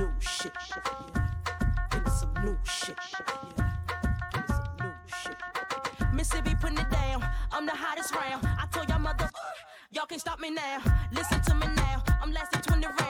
new shit. Yeah. Give me some new shit. Yeah. Give me some new shit. Mississippi putting it down. I'm the hottest round. I told y'all mother, y'all can't stop me now. Listen to me now. I'm lasting 20 rounds.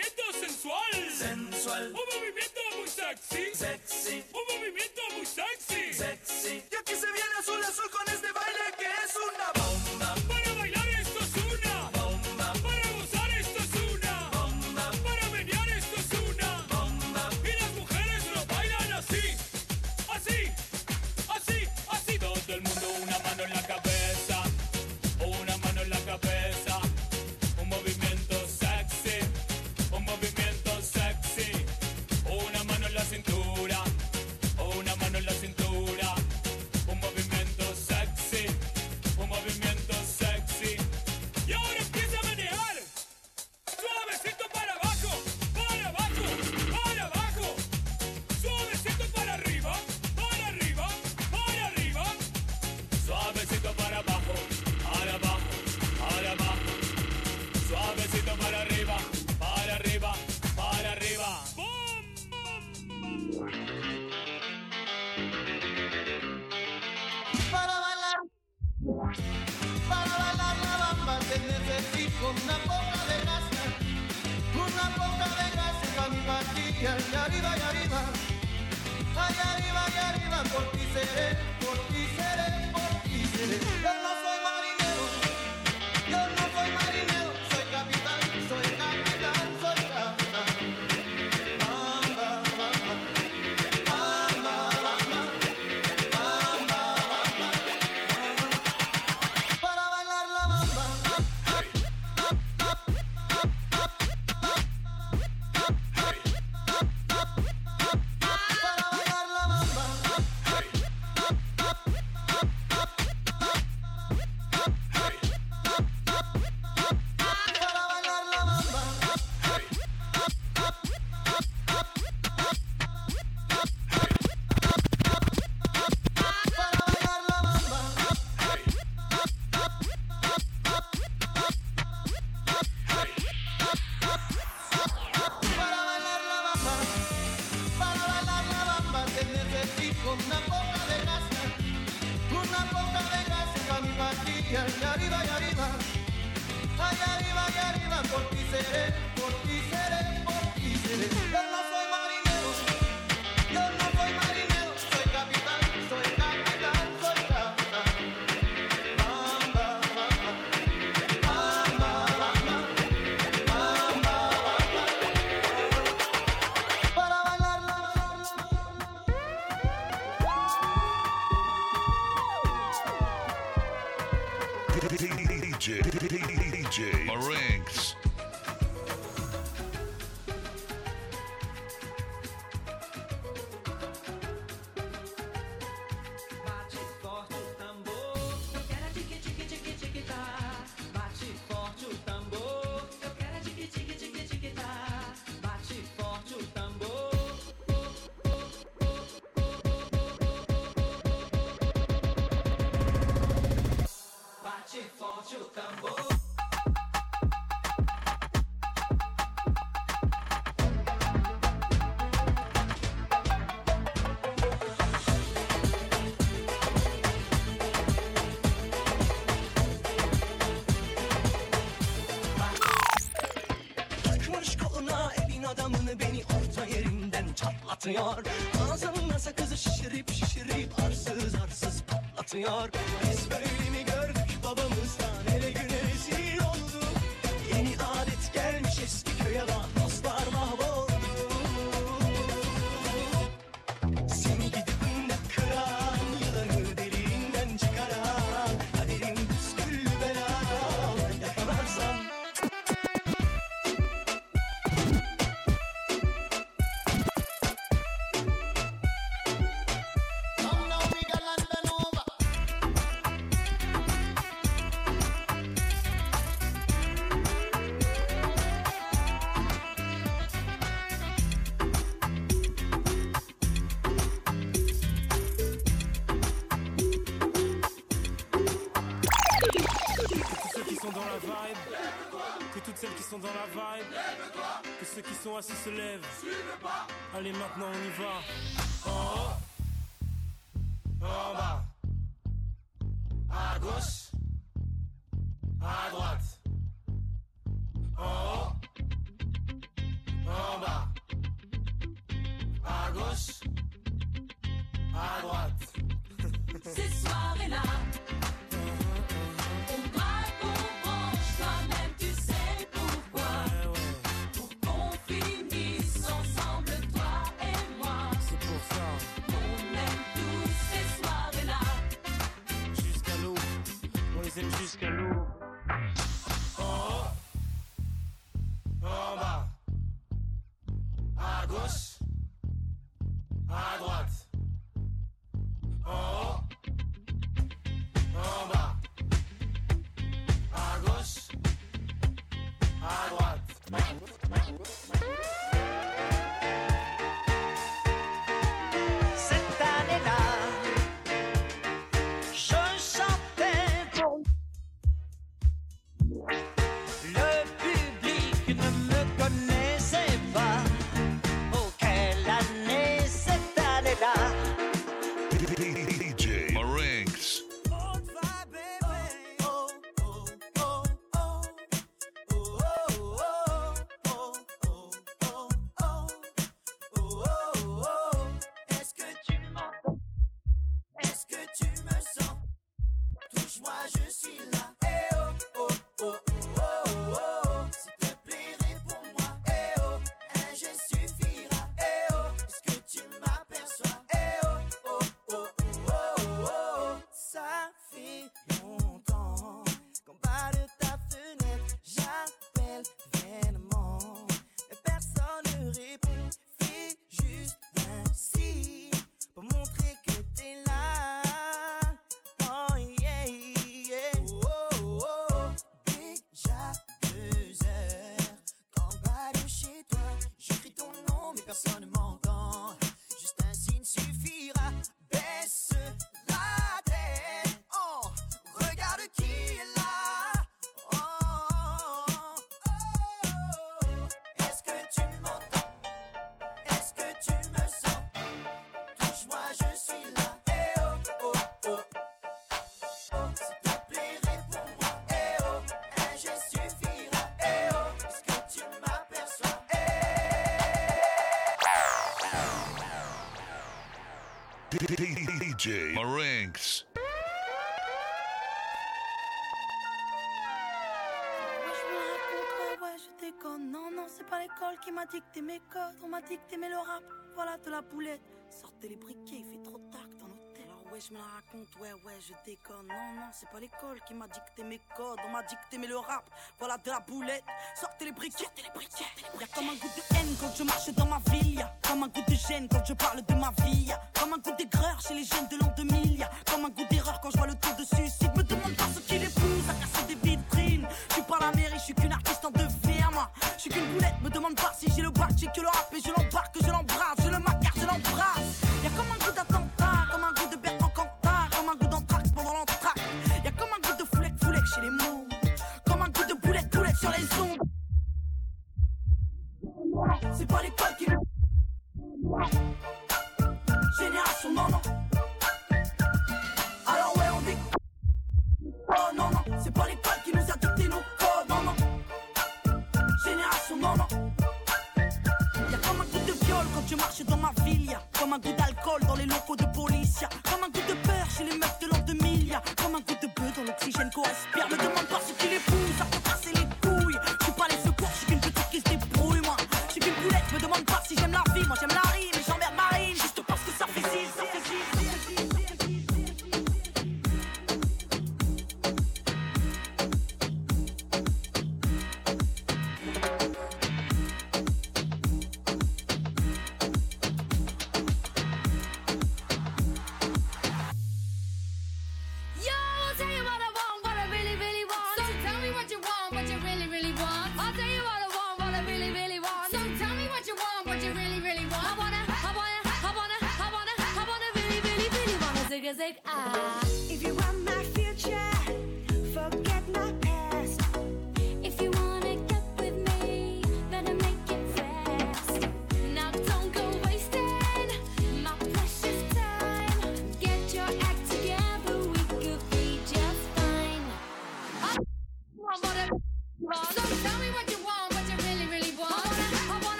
Un movimiento sensual. Sensual. Un movimiento muy sexy. Sexy. Un movimiento muy sexy. Sexy. Y aquí se viene azul azul con este baile que es una bomba. patlatıyor. Ağzımda sakızı şişirip şişirip arsız arsız patlatıyor. Allez maintenant Lagos. Je déconne. Non, non, c'est pas l'école qui m'a dicté mes codes. On m'a dicté mais le rap, voilà de la boulette. Sortez les briquets, je me la raconte, ouais, ouais, je déconne. Non, non, c'est pas l'école qui m'a dicté mes codes. On m'a dicté mais le rap, voilà de la boulette. Sortez les briquets, sortez les briquets. Y'a comme un goût de haine quand je marche dans ma ville. Y'a comme un goût de gêne quand je parle de ma vie. Y'a comme un goût d'aigreur chez les jeunes de l'an 2000. Y'a comme un goût d'erreur quand je vois le tour de suicide. Me demande pas ce qu'il épouse à casser des vitrines. Je suis pas la mairie, je suis qu'une artiste en devenir, moi. Je suis qu'une boulette, me demande pas si j'ai le bac, j'ai que le rap et je l'embarque, comme un goût d'alcool dans les locaux de police comme un goût de peur chez les meufs de l'an 2000 Y'a comme un goût de bœuf dans l'oxygène qu'on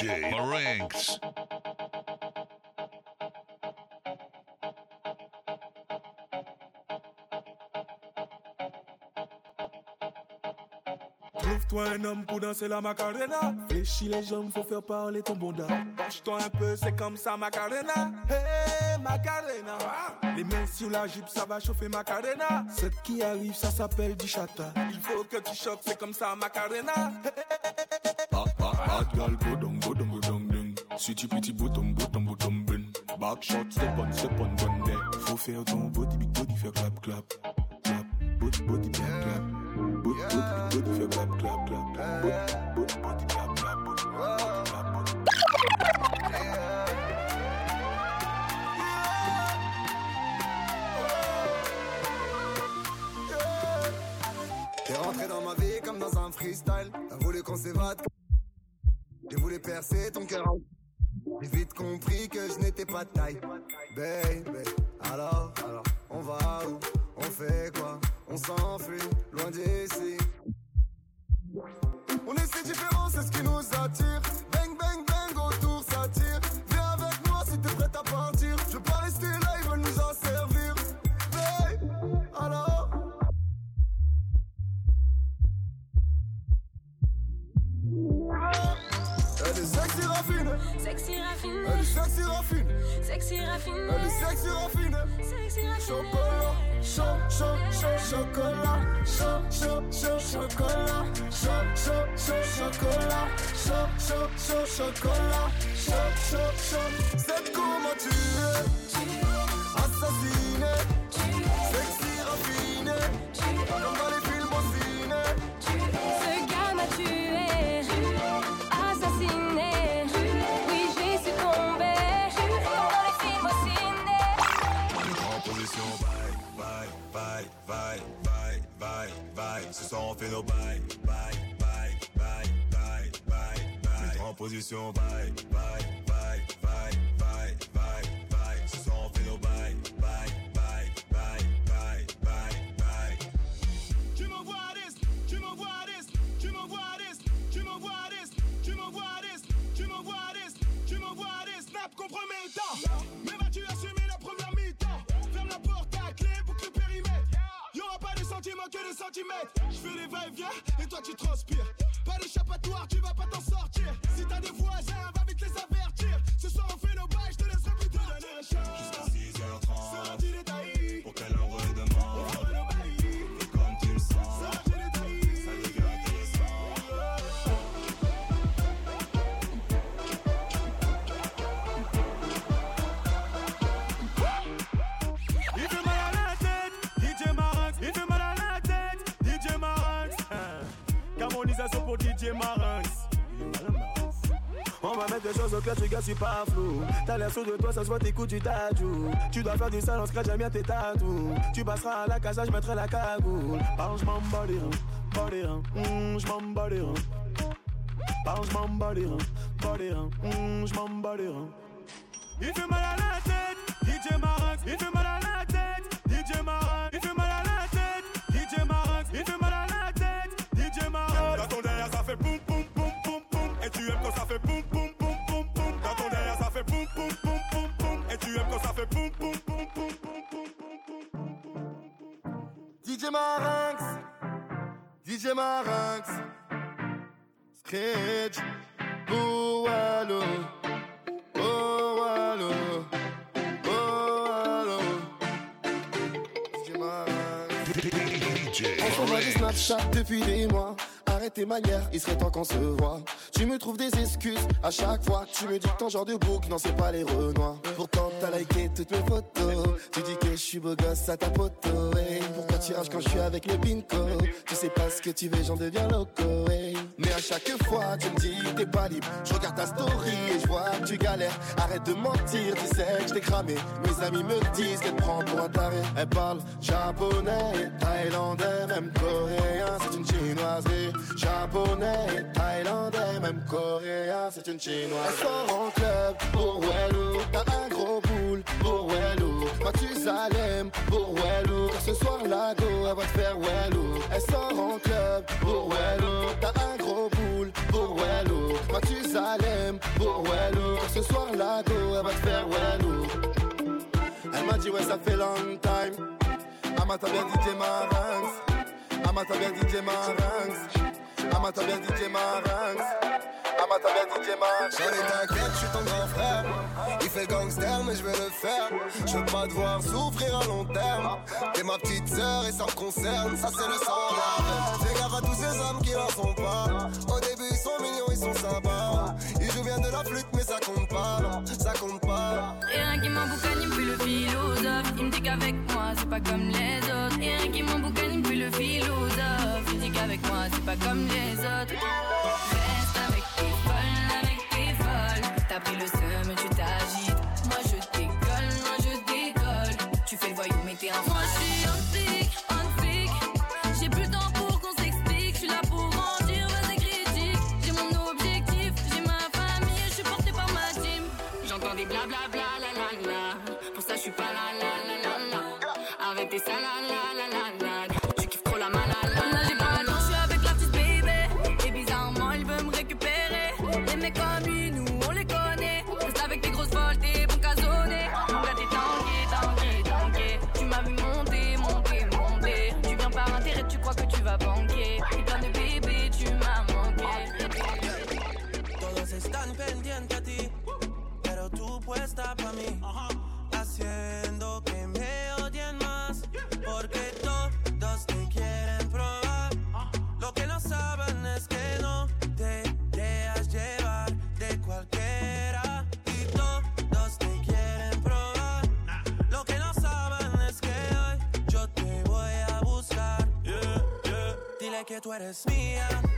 DJ Marinx. Trouve-toi un homme pour danser la macarena. Fléchis les jambes, faut faire parler ton bonda. Penche-toi un peu, c'est comme ça, macarena. Hey, macarena. Les mains sur la jupe, ça va chauffer macarena. Ce qui arrive, ça s'appelle du chata. Il faut que tu choques, c'est comme ça, macarena. Ah, ah, ah, gal, go down, Sweetie, pretty, bottom, bottom, bottom, bun. Back shot, step on, step on, bun there. Faut faire ton body, big body, faire clap, clap. Clap, body, body, bien clap. Body, body, body, faire clap, clap, clap. Body, body, body, clap, clap. Body, body, clap, rentré dans ma vie comme dans un freestyle. T'as voulu qu'on s'évade. J'ai voulu percer ton cœur. J'ai vite compris que je n'étais pas de taille. Baby, alors, alors, on va où? On fait quoi? On s'enfuit, loin d'ici. On est si différents, c'est ce qui nous attire. Choses au clair, tu gars, je suis pas flou. T'as l'air sûr de toi, ça se voit, tes coups, tu t'adjoues. Tu dois faire du sale, on scratch, j'aime bien tes tatous. Tu passeras à la casa, je mettrai la cagoule. Parle, je m'en les reins, bats les reins, hum, je m'en bats les reins. Parle, je m'en bats les reins, bats les reins, hum, je m'en bats les reins. Il fait mal à la tête, DJ Marinx. Il fait mal à DJ Marinx, DJ Marinx, Scratch, oh allo, oh allo, oh allo, DJ Marinx. On depuis des mois. Arrête tes manières, il serait temps qu'on se voit. Tu me trouves des excuses à chaque fois. Tu me dis que ton genre de bouc, non, c'est pas les renois. Pourtant, t'as liké toutes mes photos. Tu dis suis beau gosse à ta poteau. hey. Pourquoi tu rages quand je suis avec le pinko Tu sais pas ce que tu veux, j'en deviens loco. hey. Mais à chaque fois, tu me dis t'es pas libre. Je regarde ta story et je vois que tu galères. Arrête de mentir, tu sais que je t'ai cramé. Mes amis me disent qu'elle prend pour un taré. Elle parle japonais, thaïlandais, même coréen. C'est une chinoiserie. Japonais, thaïlandais, même coréen. C'est une chinoise. Elle sort en club pour. T'as un gros boule pour. Pour Wellou. Ce soir, la go, elle va te faire Wellou. Elle sort en club pour Wellou. T'as un gros boule pour Wellou. Mathusalem pour Wellou. Ce soir, la go, elle va te faire Wellou. Elle m'a dit, ouais, ça fait long time. Amata bien DJ Marinx. Amata bien DJ Marinx. Amata bien DJ Marinx. Amata bien DJ Marinx. J'en ai t'inquiète, je suis ton grand frère. Fait gangster, mais je vais le faire. Je veux pas devoir souffrir à long terme. T'es ma petite sœur et ça me concerne. Ça, c'est le sang de Fais à tous ces hommes qui leur sont pas. Au début, ils sont mignons, ils sont sympas. Ils jouent bien de la flûte, mais ça compte pas. Ça compte pas. Rien qui m'emboucane, il me le philosophe. Il me dit qu'avec moi, c'est pas comme les autres. Rien qui m'emboucane, il me le philosophe. Il me dit qu'avec moi, c'est pas comme les autres. que tú eres mía.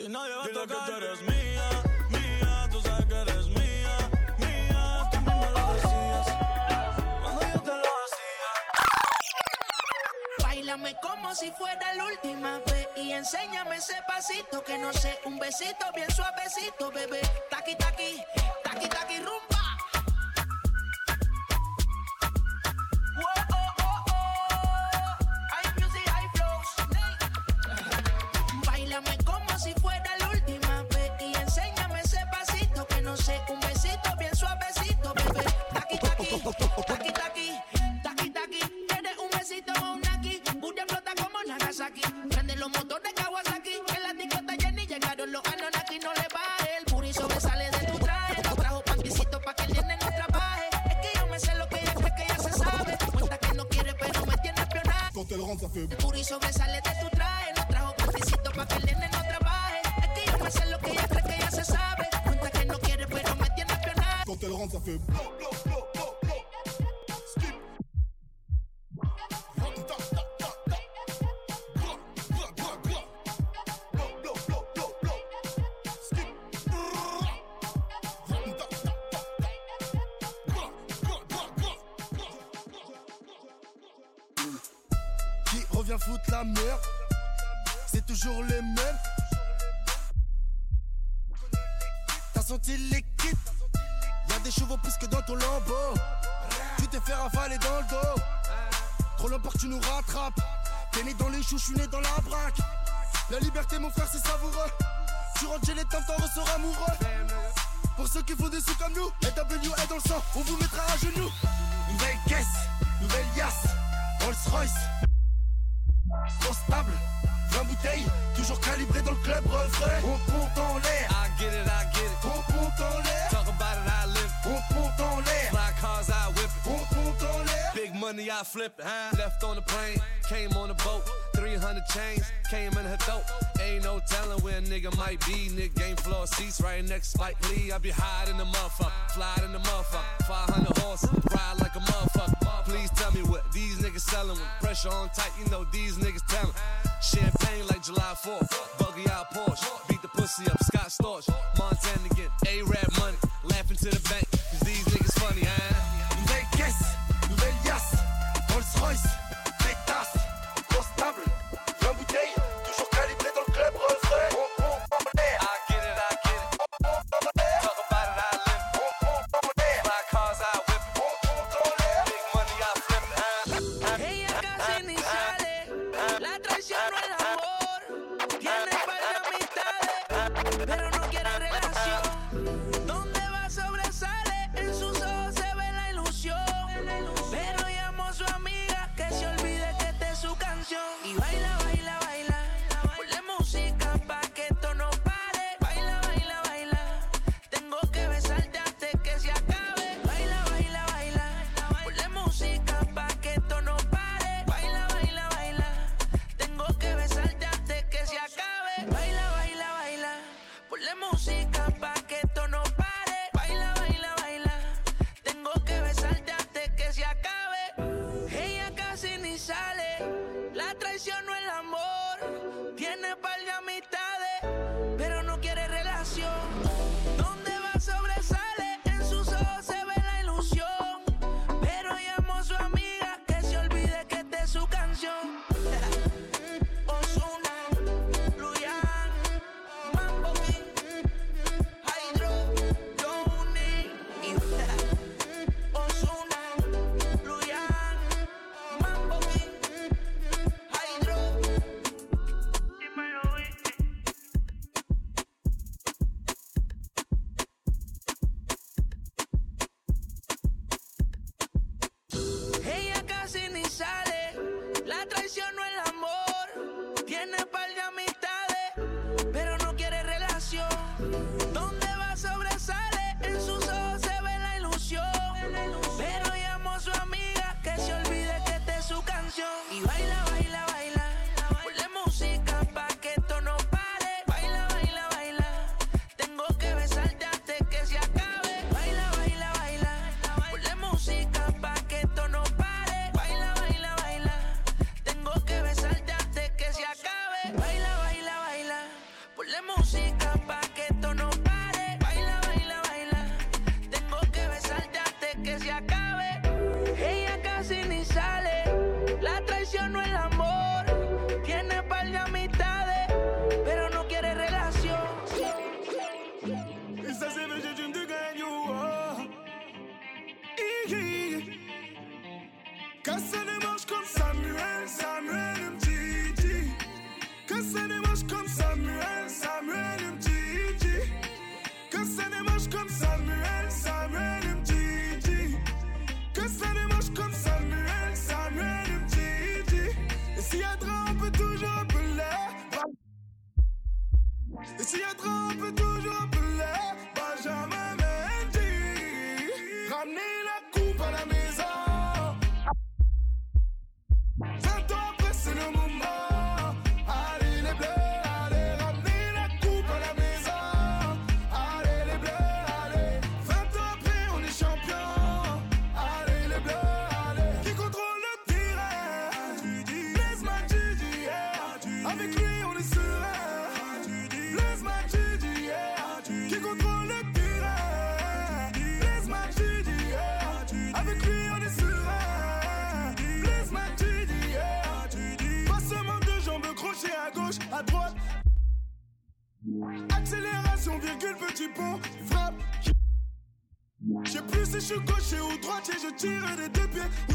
ti nadie va a Dile tocar. que tú eres mía, mía, tú sabes que eres mía, mía, tú mismo lo decías. Cuando yo te lo hacía. Bailame como si fuera la última vez y enséñame ese pasito que no sé, un besito bien suavecito, bebé. Taqui taqui, taqui taqui rumba. je suis né dans la braque. La liberté, mon frère, c'est savoureux. Tu rentres chez les temps, amoureux. Pour ceux qui font des sous comme nous, LW est dans le sang, on vous mettra à genoux. Nouvelle caisse, nouvelle yasse, Rolls Royce. Trop stable, 20 bouteilles, toujours calibré dans le club refrain. On compte en l'air. I get it, I get it. On compte en l'air. Talk about it, I live. On compte en l'air. Fly cars, I whip. On compte en l'air. Big money, I flip. Left on the plane, came on hundred chains came in her throat. Ain't no telling where a nigga might be. Nick game floor seats right next Spike Lee. I be hiding the motherfucker, fly in the motherfucker. 500 horses, ride like a motherfucker. Please tell me what these niggas selling with pressure on tight. You know these niggas telling. Champagne like July 4th, buggy out Porsche, beat the pussy up, Scott Storch, Montana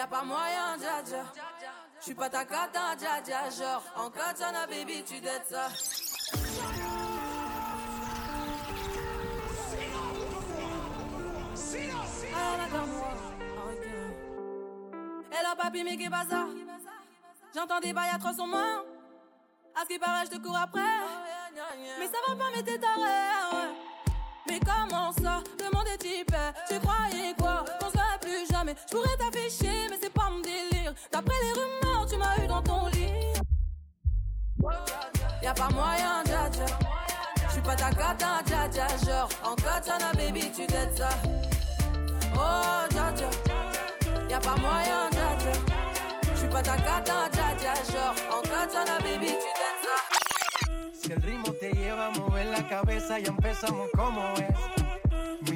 Y'a pas moyen, dja dja. J'suis pas ta gata, dja dja. Genre, en katana, baby, tu dettes ça. Ok. Hello, papi, mais qu'est ça? J'entends des bails à 300 mains. À ce qui paraît, je te cours après. Mais ça va pas, mais t'es taré, ouais. Mais comment ça? Le monde est type. Tu croyais quoi? Jamais. Je pourrais t'afficher, mais c'est pas mon délire. D'après les rumeurs, tu m'as eu dans ton lit. Y'a pas moyen, dja dja. J'suis pas ta cata, dja. Genre, en katana, baby, tu dettes ça. Oh, dja dja. Y'a pas moyen, dja dja. J'suis pas ta cata, dja. Genre, en katana, baby, tu dettes ça. Si el ritmo te lleva a mover la cabeza, ya empezamos como es.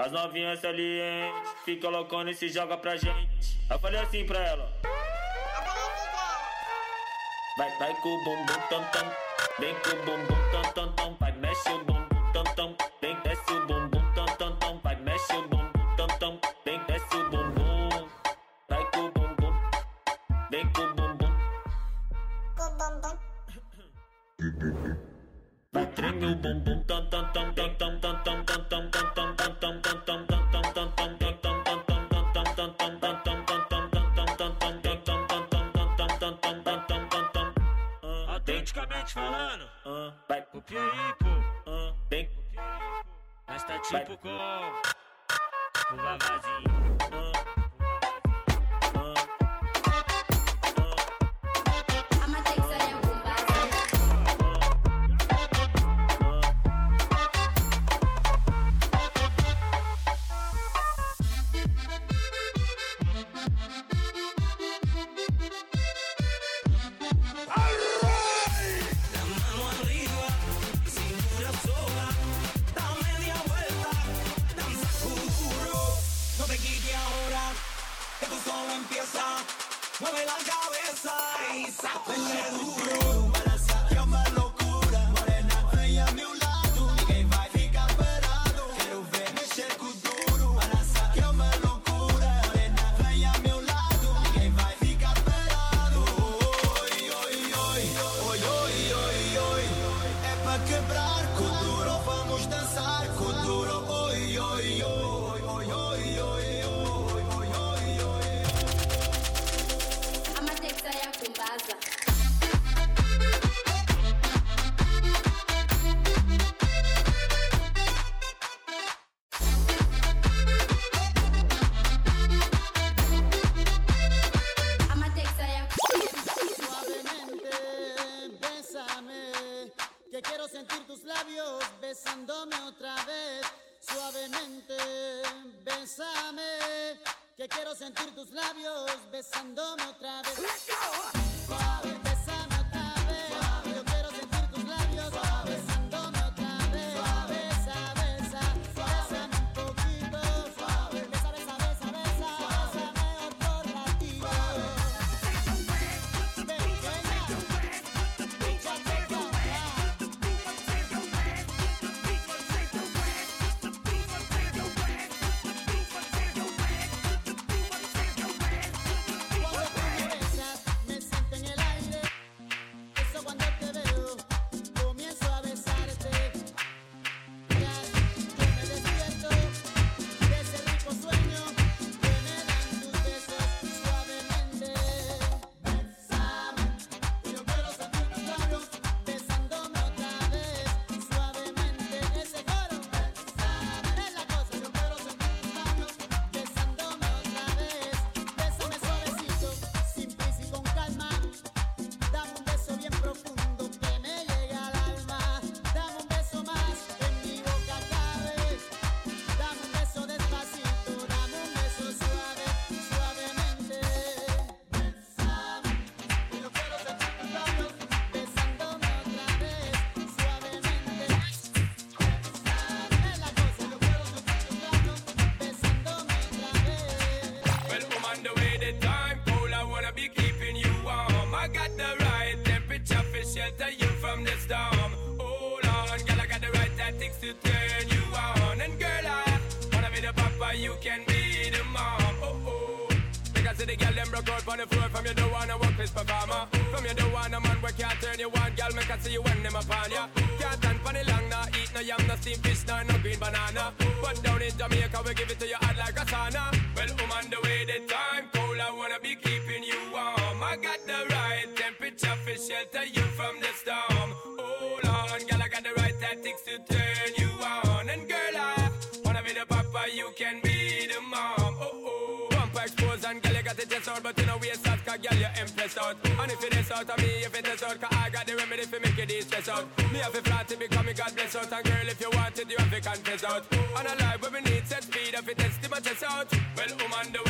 As novinhas ali, hein? Fica colocando e se joga pra gente. Eu falei assim pra ela. Vai, vai com o bumbum tam tam. Vem com o bumbum tam tam tam. Vai, mexe o bumbum tam tam. Vem, desce o bumbum tam tam tam. Vai, mexe o bumbum tam tam. Vem, desce o bumbum. Vai com o bumbum. Vem com o bumbum. Com o bumbum. Treme o bumbum, tam tam tam tam tam tam tam tam tam tam tam tam tam tam tam tam Autenticamente falando, vai pro Pieripo, vem pro Pieripo. Nós tá tipo com o Vavazinho. Turn you on. And girl, I wanna be the papa, you can be the mom. Oh oh. Because the girl them broke out on the floor from you don't wanna work this performer. From you don't want a man where can't turn you on, girl, make I see you when them upon ya. Can't stand for the long, nah, eat no yam, no steam fish, nah, no green banana. But down in Jamaica, we give it to you hot like a sauna. Well, I'm on the way, the time cold, I wanna be keeping you warm. I got the right temperature for shelter you from the storm. Hold on, girl, I got the right tactics to turn you cause impressed out. And if it is out of me, if it is out, cause I got the remedy for make it stress out. Me have a flat to become me God bless out. And girl, if you want it, you have to confess out. And a life where we need set speed, if it test my chest out. Well, I'm on the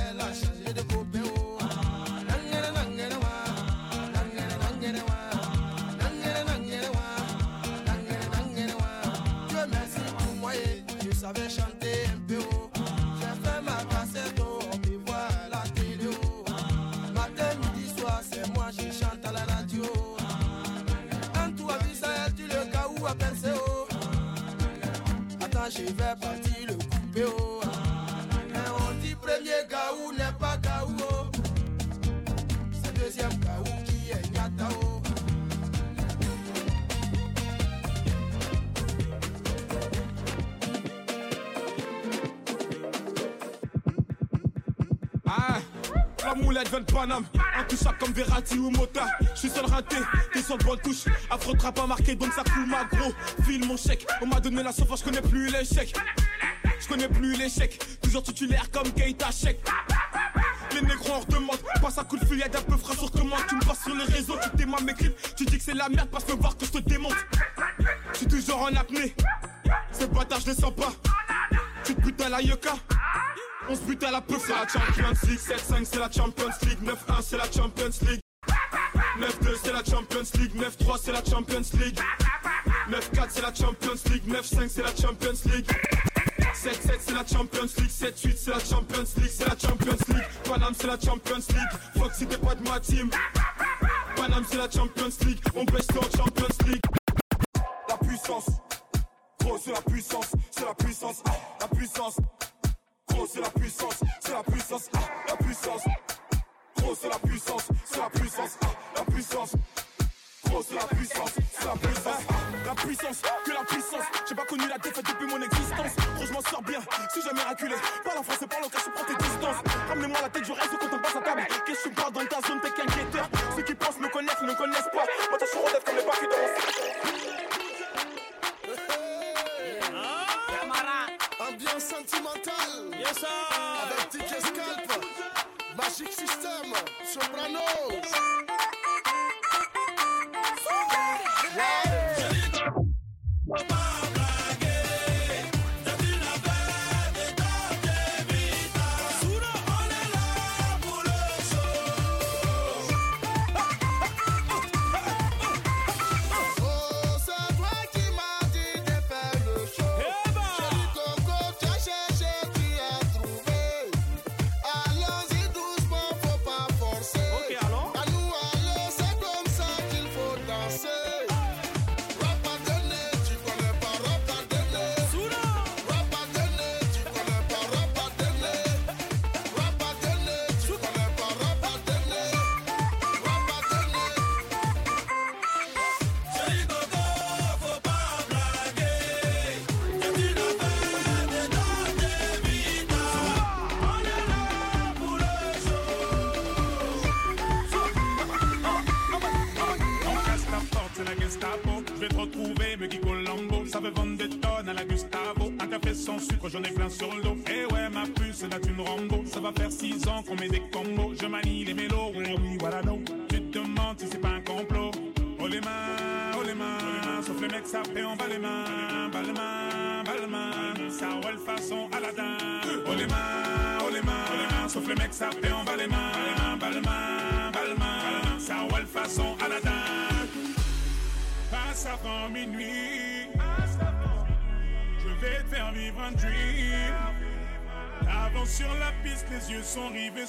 je savais chanter un peu. J'ai fait ma cassette. On me voit la télé. Matin, midi, soir, c'est moi, je chante à la radio. As vu ça, tu le cas où à penser. Attends, je vais partir le couper. Et on dit premier gaou n'est la moulette vient Paname, comme Verratti ou Mota. Je suis seul raté, t'es sur le bon touche. Afro trap pas marqué, donc ça coule ma gros. File mon chèque, on m'a donné la sauce, je connais plus l'échec. Je connais plus l'échec, toujours titulaire comme Keita Chek. Les négros en redemande, passe un coup de fil, y'a d'un peu frais sur commande. Tu me passes sur les réseaux, tu t'aimes mes clips. Tu dis que c'est la merde, passe me voir que je te démonte. Je toujours en apnée, ces bâtards je sens pas. Tu te butes à la yoka. On se bute à la peu, c'est la Champions League 7-5 c'est la Champions League 9-1 c'est la Champions League 9-2 c'est la Champions League 9-3 c'est la Champions League 9-4 c'est la Champions League 9-5 c'est la Champions League 7-7 c'est la Champions League 7-8 c'est la Champions League C'est la Champions League Paname c'est la Champions League Fuck si t'es pas de ma team Paname c'est la Champions League On baisse en Champions League La puissance Gros c'est la puissance C'est la puissance ah, La puissance c'est la puissance, c'est la puissance, ah, la puissance. Gros c'est la puissance, c'est la puissance, ah, la puissance. Gros c'est la puissance, c'est la puissance, ah, la puissance, que la puissance. J'ai pas connu la défaite depuis mon existence. Gros je m'en sors bien, si jamais raculé. Parle en français, parle en cash, prends tes distances. Ramenez-moi la tête du reste quand on passe à table. Qu'est-ce que tu parles dans ta zone, t'es qu'un guetteur? Ceux qui pensent me connaissent, ne connaissent pas. Moi t'as sur relève comme les barils dans Ambiance. Avec Scalp. Magic System. Soprano.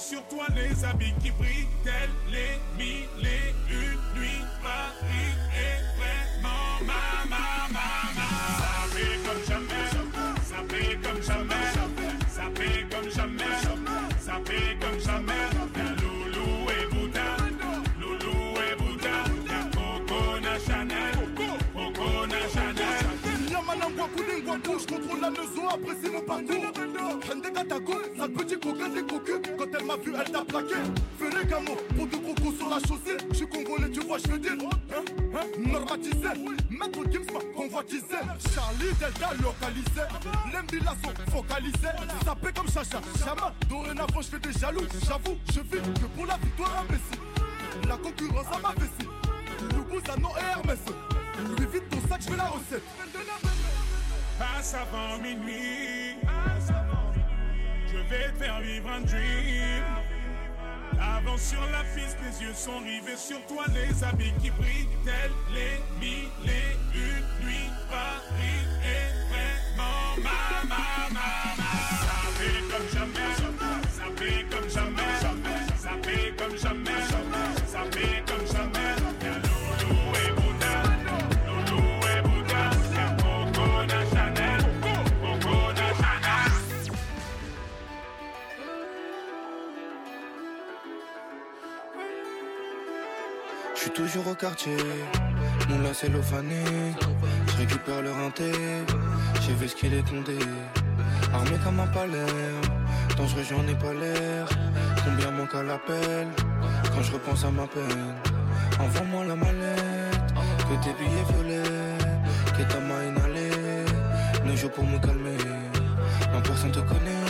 Sur toi, les habits qui brillent, faire. Avant sur la piste, les yeux sont rivés sur toi, les habits qui brillent, tels les mille et une nuits. Paris est vraiment ma, ma. Ça fait comme jamais, ça fait comme jamais, ça fait comme jamais, ça fait comme jamais. Toujours au quartier, mon là c'est l'ophané. Je récupère le rinté, j'ai vu ce qu'il est condé. Armé comme un palais, dangereux j'en ai pas l'air. Combien manque à l'appel quand je repense à ma peine? Envoie-moi la mallette, que tes billets violets, que ta main inhalée. Ne joue pour me calmer, non personne te connaît,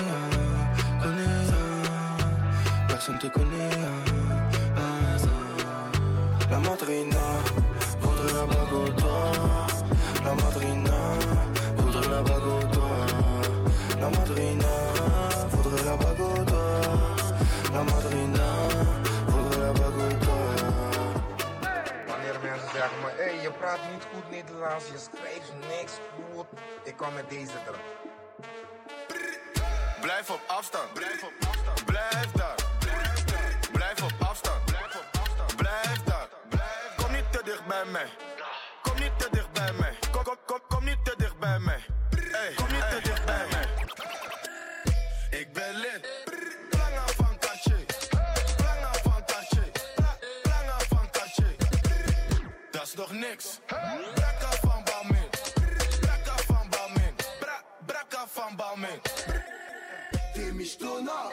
connaît. Personne te connaît. La madrina voudrait la bague au doigt. La madrina voudrait la bague au doigt. La madrina voudrait la bague au doigt. La madrina voudrait la bague au doigt. Wanneer mensen zeggen maar, hé, je praat niet goed Nederlands, je schrijft niks goed. Ik kom met deze erop. Blijf op afstand. Blijf op afstand. Blijf daar. Bij mij. Kom niet te dicht bij mij. Kom, kom, kom, kom niet te dicht bij mij. Kom niet te dicht bij mij. Ik ben lid. Planga van Cartier. Planga van Planga van Cartier. Dat is nog niks. Brakka van Balmain. Brakka van Balmain. Bra- Brakka van Balmain. T'es michetonna,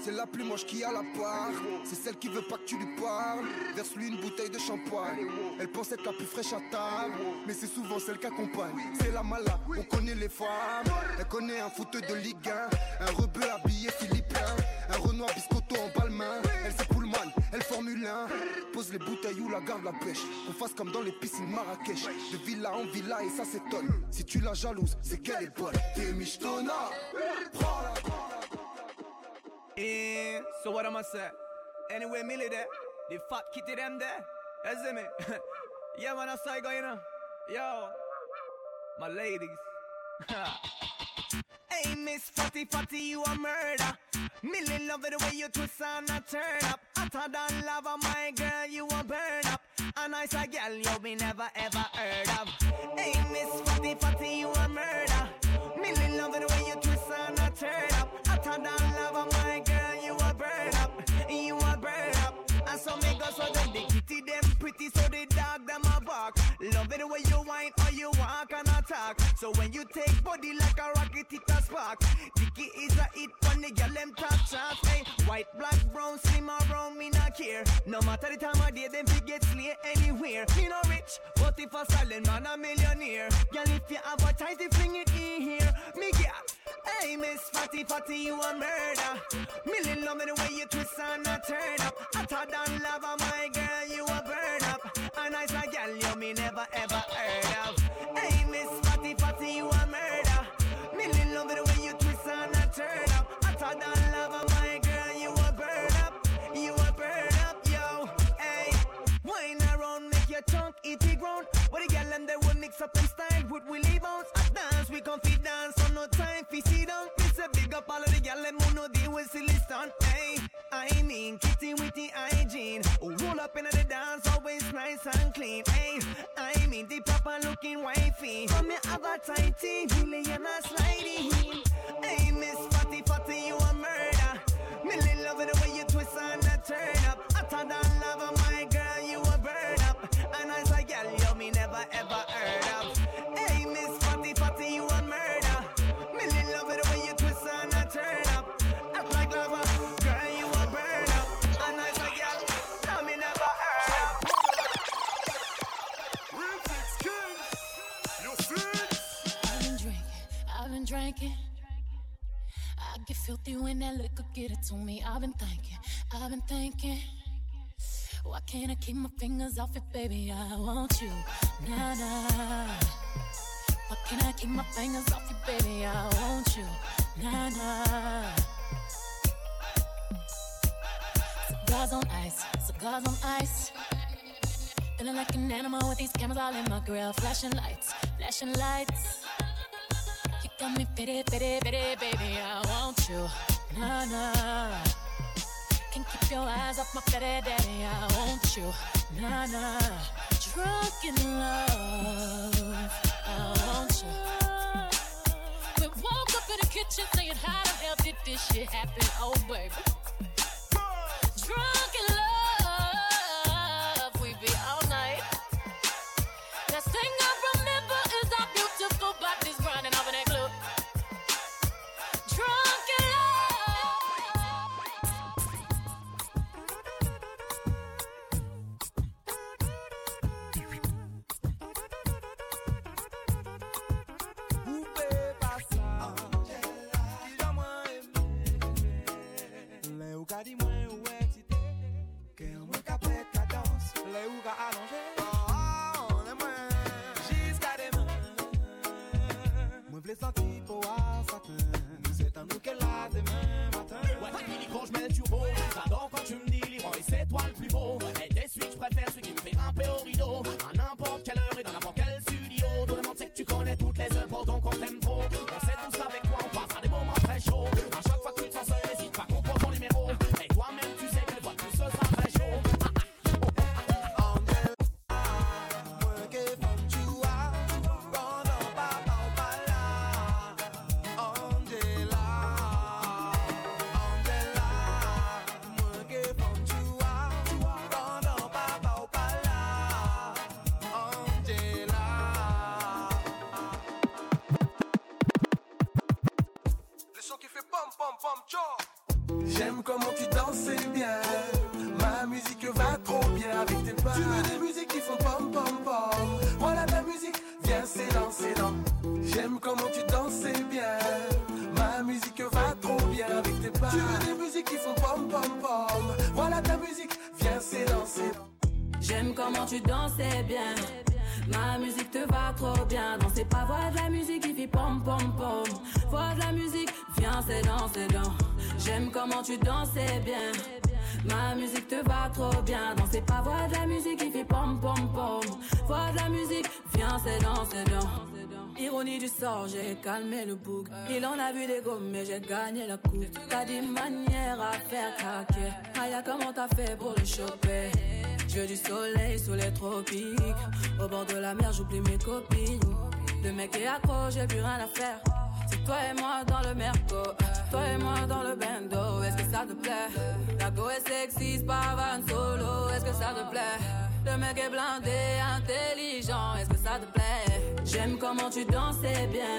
C'est la plus moche qui a la part. C'est celle qui veut pas que tu lui parles. Verse-lui une bouteille de champagne. Elle pense être la plus fraîche à table, mais c'est souvent celle qui accompagne. C'est la mala, on connaît les femmes. Elle connaît un foot de Ligue 1, un rebeu habillé philippin, un Renoir biscotto en balmain. Elle c'est Pullman, elle Formule 1. Pose les bouteilles ou la garde la pêche. On fasse comme dans les piscines Marrakech. De villa en villa et ça s'étonne. Si tu la jalouses, c'est qu'elle est bonne. T'es michetonna, prends-la. Eh, so what am I say? Anyway, Millie there, the fat kitty them there. See me? yeah, man, I saw you going. Yo, my ladies. hey, Miss Fatty Fatty, you a murder. Millie love the way you twist and a turn up. Hotter than lava, my girl, you a burn up. A nice girl you be never ever heard of. Hey, Miss Fatty Fatty, you a murder. Millie love the way you twist and a turn up. Hotter than lava, Love it the way you whine or you walk and attack. So when you take body like a rocket, it a spark. Dicky is a hit when the girl them top. Hey, white, black, brown, slim or brown, me not care. No matter the time of day, them fi get slay anywhere. Me no rich, but if a silent man a millionaire. Girl, if you advertise, they fling it in here. Me get. Hey, Miss Fatty Fatty, you a murder. Million love me the way you twist and a turn up. I Hotter than lava, my girl, nice a girl you me never ever heard of. Hey, Miss Fatty Fatty, you a murder. Million love me the way you twist and a turn up. Hotter than lava, my girl, you a burn up. You a burn up, yo. Hey, wine around, make your tongue eat it ground. But the girl them they will mix up them style with Willie Bounce. A dance we dance, so no time fi sit down. It's a big up all of the girl them who know deal with silly stunt. I mean kitty with the hygiene. Roll up in the dance, always nice and clean. Hey, I mean the proper looking wifey. From your other tighty, really and a sliding. Hey, Miss Fatty Fatty, you a murder. Millie love it the way you twist and a turn up. I Hotter than lava, my girl, you a burn up. And as a girl, you me never ever heard of. Filthy when that liquor get it to me. I've been thinking, I've been thinking. Why can't I keep my fingers off it, baby? I want you, nah nah. Why can't I keep my fingers off you, baby? I want you, nah nah. Cigars on ice, cigars on ice. Feeling like an animal with these cameras all in my grill. Flashing lights, flashing lights. Got me pity, pity, pity, baby. I want you, nah nah. Can't keep your eyes off my pity, daddy. I want you, nah nah. Drunk in love, I want you. We woke up in the kitchen saying, How the hell did this shit happen? Oh, baby. Drunk in love, Il en a vu des gommes, mais j'ai gagné la coupe. T'as des manières à faire craquer. Aya, comment t'as fait pour le choper? Je du soleil sous les. Au bord de la mer, j'oublie mes copines. Le mec est accro, j'ai plus rien à faire. C'est toi et moi dans le merco. Toi et moi dans le bendo. Est-ce que ça te plaît? La go sexy, pas van solo. Est-ce que ça te plaît? Le mec est blindé, intelligent. Est-ce que ça te plaît? J'aime comment tu dansais bien.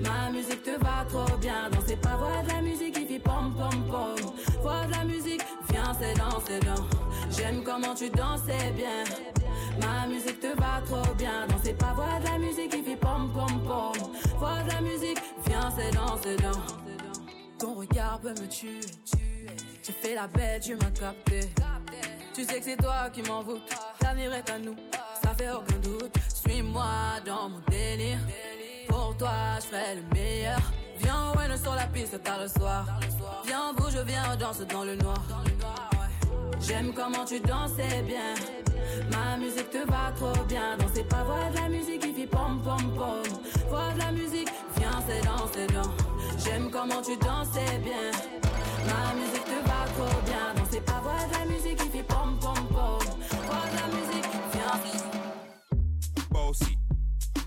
Ma musique te va trop bien. Danser pas voir de la musique qui fait pom pom pom. Voir de la musique, viens c'est dans, c'est dans. J'aime comment tu dansais bien. Ma musique te va trop bien. Danser pas voir de la musique qui fait pom pom pom. Voir de la musique, viens c'est dans, c'est dans. Ton regard peut me tuer. Tu fais la bête, tu m'as capté. Tu sais que c'est toi qui m'envoûte. L'avenir est à nous, ça fait aucun doute. Suis-moi dans mon délire. Pour toi, je ferai le meilleur. Viens, ouais, sur la piste tard le soir. Viens, bouge, je viens, danse dans le noir. J'aime comment tu dansais bien. Ma musique te va trop bien. Danser pas voir de la musique qui fait pom pom pom. Voir de la musique, viens, c'est dans, c'est dans. J'aime comment tu dansais bien. Ma musique te va trop bien.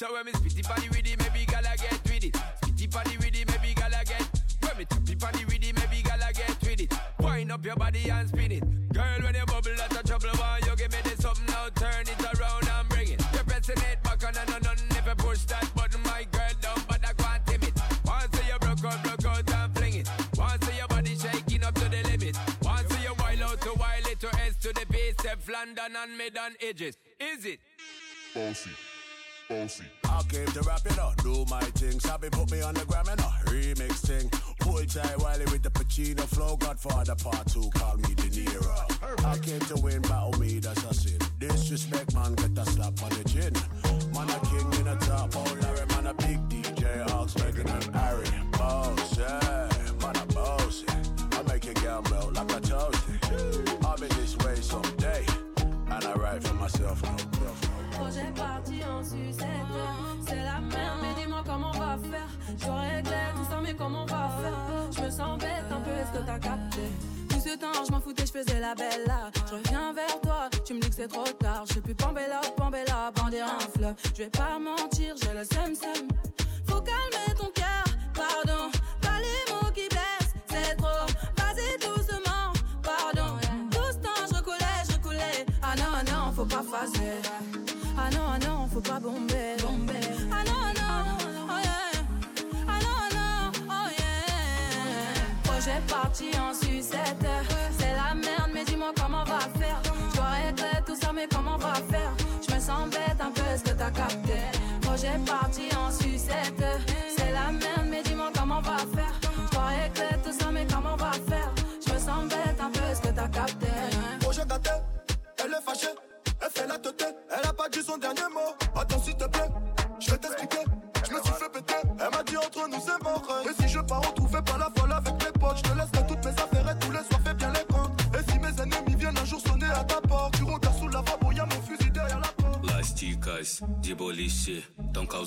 so when me spitty body with it, maybe gala get with it. Spitty body with it, maybe gala get. When me tappy body with it, maybe gala get with it. Wind up your body and spin it. Girl, when you bubble, that's a trouble. Why you give me this something now? Turn it around and bring it. You're pressing it back on and on and if you push that button, my girl down, but I can't tame it. Once you broke out, broke out and fling it. Once your body shaking up to the limit. Once you wild out to wild it to S to the base, London and mid on edges.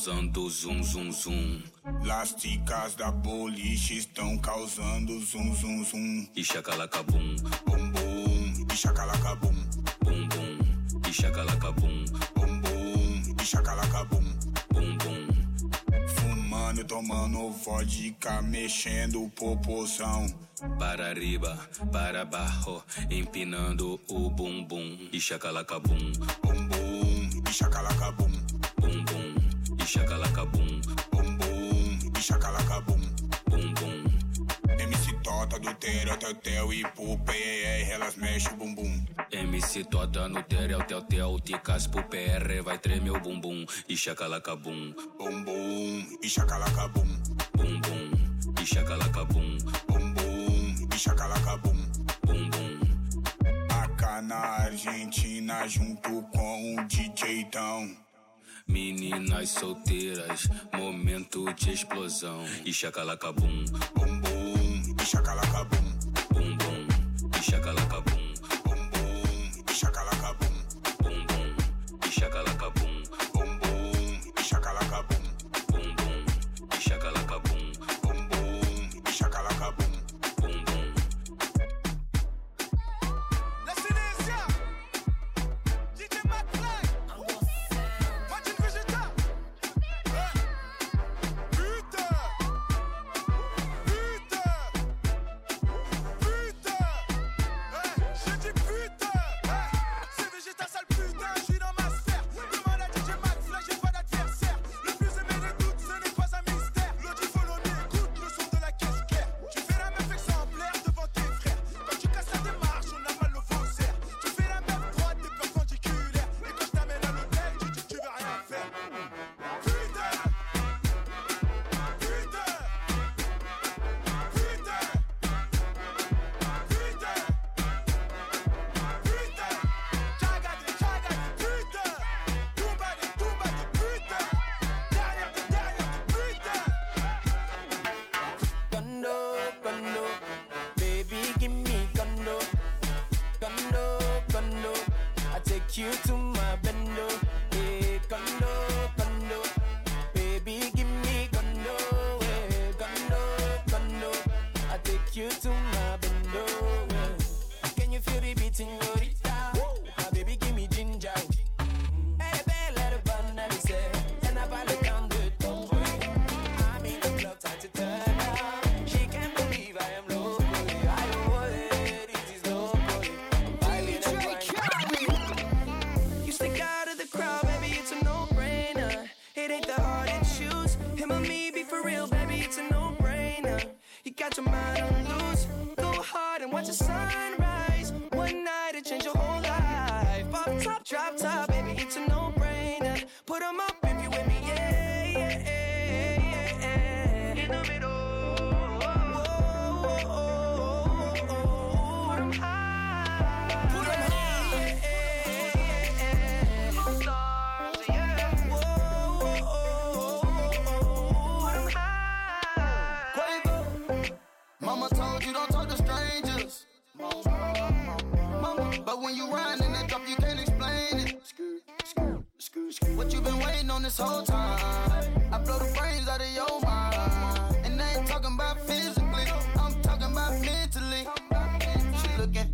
Causando zum zum zum. Las ticas da boliche estão causando zum zum zum. E chacalacabum, Bum bum, e chacalacabum. bum bum. E chacalacabum, Bum bum, e chacalacabum. bum bum. Fumando, tomando vodka, mexendo proporção. Para arriba, para abaixo, empinando o bumbum. E chacalacabum, Bum bum, e chacalacabum. bum bum. E chacalacabum, Bum bum, e chacalacabum. bum bum. MC Tota do Tera, Tetel e pro PER, elas mexem o bumbum. MC Tota no Tel, Tel, Tel, Ticas pro PR, vai tremer o bumbum. E chacalacabum, Bum bum, e chacalacabum. bum bum. E chacalacabum, Bum bum, e chacalacabum. bum bum. Acá na Argentina, junto com o DJ Tão. Meninas solteiras, momento de explosão. E chacalacabum, Bum bum, e chacalacabum. bum bum. E chacalacabum, Bum bum, e chacalacabum.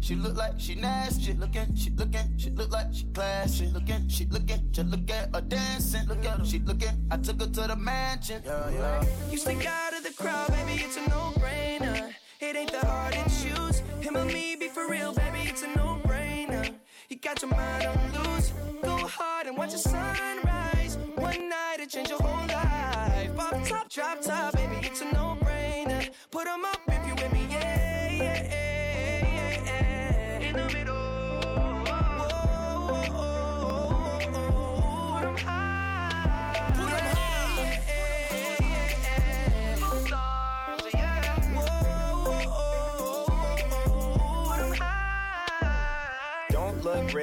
She look like she nasty. Looking, she looking, she look like she classy. Looking, she looking, just look at her dancing. Look at her, she looking. I took her to the mansion. Yeah, yeah. You stick out of the crowd, baby, it's a no-brainer. It ain't the hard to choose. Him or me, be for real, baby, it's a no-brainer. You got your mind on loose. Go hard and watch the sunrise. One night it change your whole life. Pop top, drop top, baby, it's a no-brainer. Put 'em up if you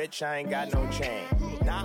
rich, I ain't got no chain.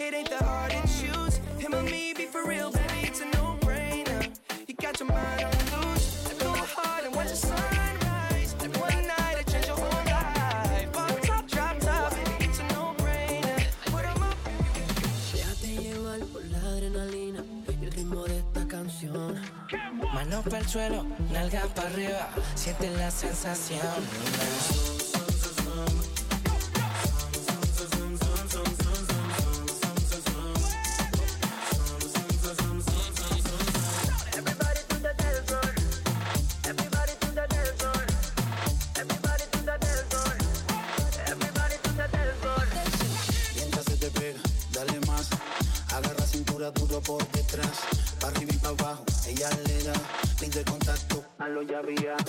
It ain't the hard to choose. Him or me, be for real, baby, it's a no-brainer. You got your mind on loose. Go hard and watch the sunrise. One night it change your whole life. Pop top, drop top, baby, it's a no-brainer. Put 'em up. Déjate llevar por la adrenalina y el ritmo de esta canción. Manos para el suelo, nalgas para arriba, siente la sensación. A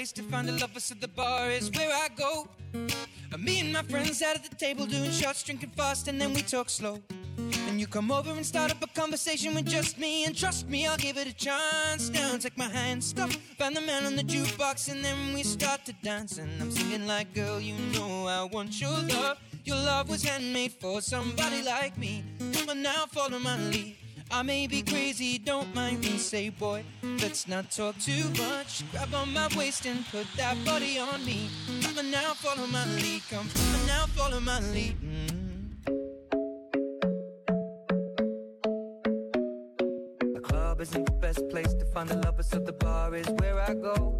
place to find a lover, so the bar is where I go. Me and my friends sat at the table doing shots, drinking fast, and then we talk slow. And you come over and start up a conversation with just me, and trust me, I'll give it a chance. Now take my hand, stop, find the man on the jukebox, and then we start to dance. And I'm singing like, girl, you know I want your love. Your love was handmade for somebody like me. But now follow my lead. I may be crazy, don't mind me. Say, boy, let's not talk too much. Grab on my waist and put that body on me. Come on now, follow my lead. Come on now, follow my lead. Mm. The club isn't the best place to find the lovers, so the bar is where I go.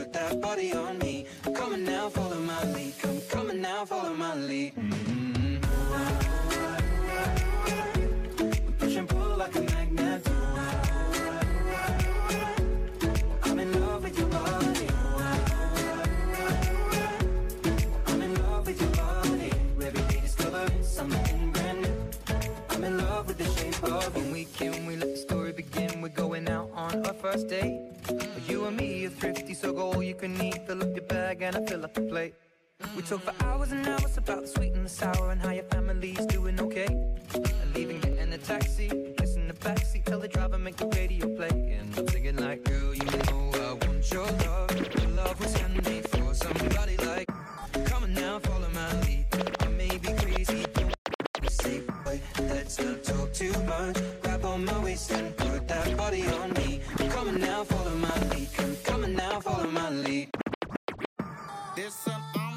that body on me. Come on now, follow my lead. Come on now, follow my lead. Mm-hmm. Push and pull like a magnet. I'm in love with your body. I'm in love with your body. Every day discovering something brand new. I'm in love with the shape of you. We can we let the story begin. We're going out on our first date. You and me are thrifty, so go all you can eat. Fill up your bag and I fill up the plate. We talk for hours and hours about the sweet and the sour and how your family's doing okay. And leaving, getting a taxi, kiss in the backseat, tell the driver make the radio play. And I'm singing like, girl, you know I want your love. Your love was handmade for somebody like. Don't boy, let's not talk too much. Grab on my waist and put that body on me. Come on now, follow my lead. Come on now, follow my lead. Dit is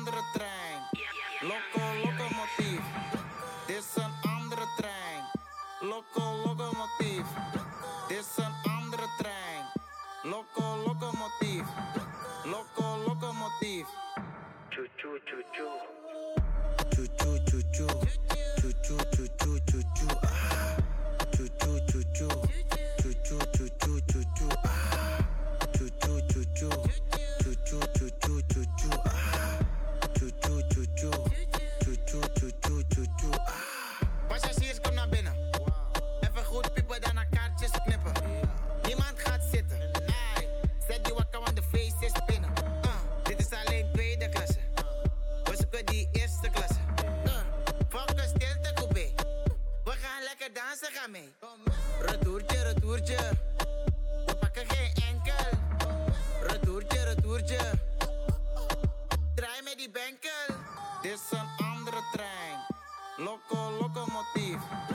beef.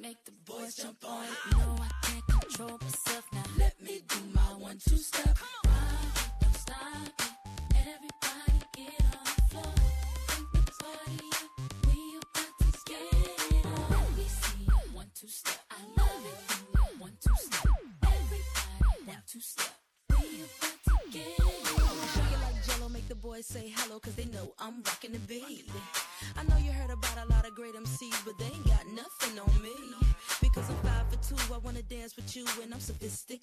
make the boys jump on it. No, I can't control myself now. Let me do my one two step. Don't stop it. Everybody get on the floor. We about to get it on. See one two step. I love it. One two step. Everybody one two step. We about to get it. Shake it like Jello, make the boys say hello, cause they know I'm rocking the beat. sophisticated.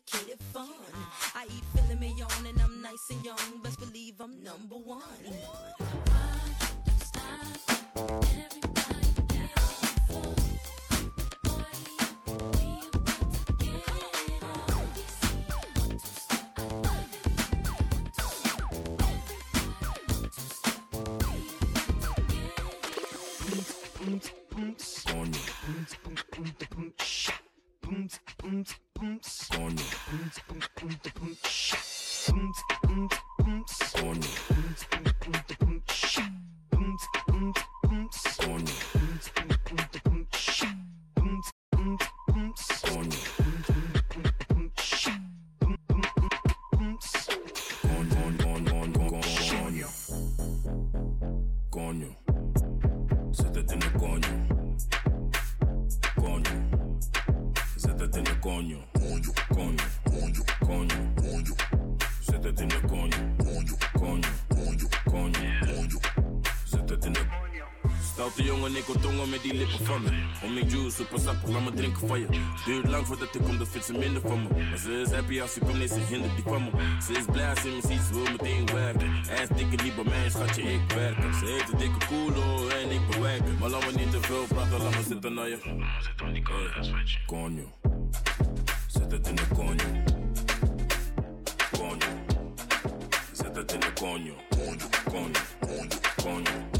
Stout de jongen, ik word tongen met die lippen van me. Om ik juice, super sap, laat me drinken van je. Duurt lang voordat ik kom, dat vindt ze minder van me. Maar ze is happy als ik kom, nee, ze hindert die van me. Ze is blij als ze me ziet, ze wil meteen werken. Hij is dikke niet bij mij, schatje, ik werk. Ze heeft een dikke koelo en ik bewerk. Maar laat me niet te veel praten, laat me zitten naar je. Zit aan die Konjo. Zet het in de konjo. Konjo. Zet het in de konjo. Konjo. Konjo. Konjo.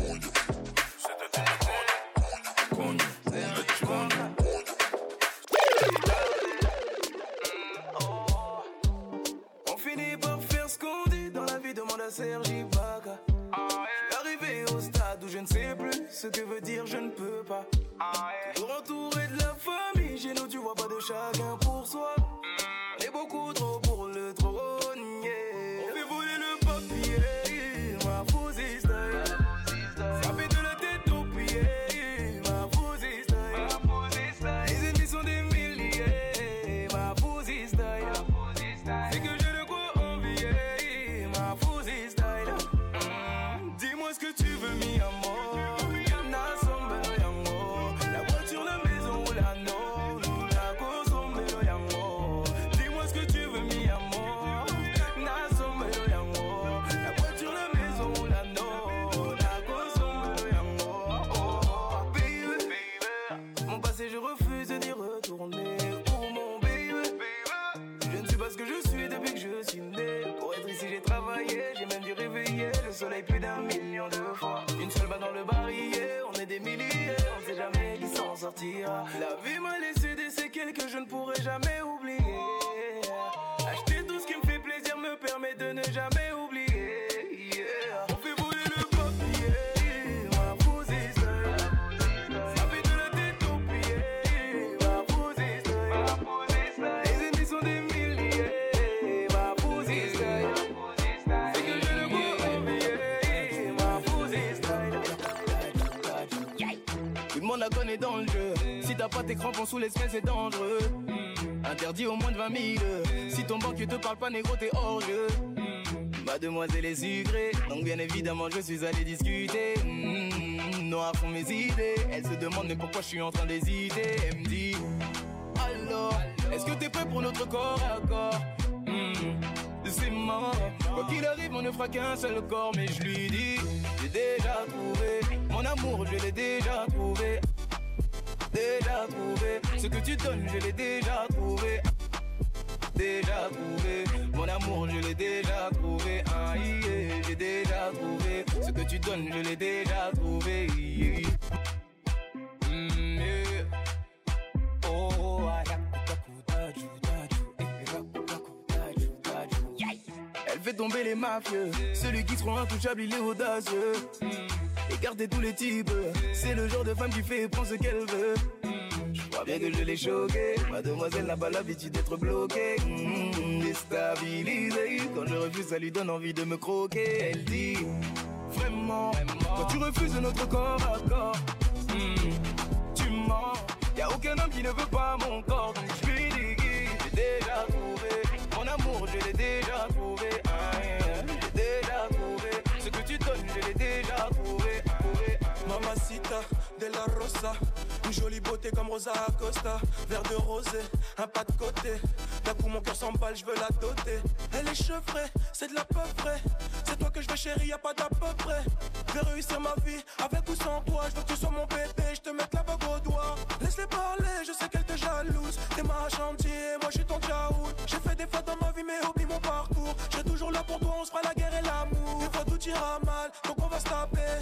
Sous l'espèce, c'est dangereux. Interdit au moins de 20 000. Si ton banquier te parle pas négro, t'es hors jeu. Mademoiselle est sucrée, donc bien évidemment je suis allé discuter. Mmh, noir font mes idées. Elle se demande mais pourquoi je suis en train d'hésiter? Elle me dit Alors, est-ce que t'es prêt pour notre corps à corps? Mmh, C'est mort. Quoi qu'il arrive, on ne fera qu'un seul corps. Mais je lui dis J'ai déjà trouvé mon amour, je l'ai déjà trouvé. Déjà trouvé ce que tu donnes, je l'ai déjà trouvé. Déjà trouvé mon amour, je l'ai déjà trouvé. Ah, j'ai déjà trouvé ce que tu donnes, je l'ai déjà trouvé. Mm. Oh, ah. Elle fait tomber les mafieux, celui qui sera intouchable, il est audacieux. Et gardez tous les types, c'est le genre de femme qui fait et prend ce qu'elle veut. Je crois bien que je l'ai choqué, mademoiselle n'a pas l'habitude d'être bloquée. Mmh, déstabilisée, quand je refuse, ça lui donne envie de me croquer. Elle dit Vraiment, quand tu refuses notre corps à corps, mmh, tu mens. Y a aucun homme qui ne veut pas mon corps, je lui dis J'ai déjà trouvé mon amour, je l'ai déjà trouvé. De la Rosa, une jolie beauté comme Rosa Acosta, verre de rosé, un pas de côté. D'un coup mon cœur s'emballe, je veux la doter. Elle est chevrée, c'est de la peu près. C'est toi que je veux chérie, y a pas d'à peu près. Je vais réussir ma vie avec ou sans toi. Je veux que tu sois mon bébé, je te mette la bague au doigt. Laisse-les parler, je sais qu'elle te jalouse. T'es ma chantier, moi je suis ton tchaout. J'ai fait des fautes dans ma vie, mais oublie mon parcours. Je toujours là pour toi, on se fera la guerre et l'amour. Des fois tout ira mal, donc on va se taper.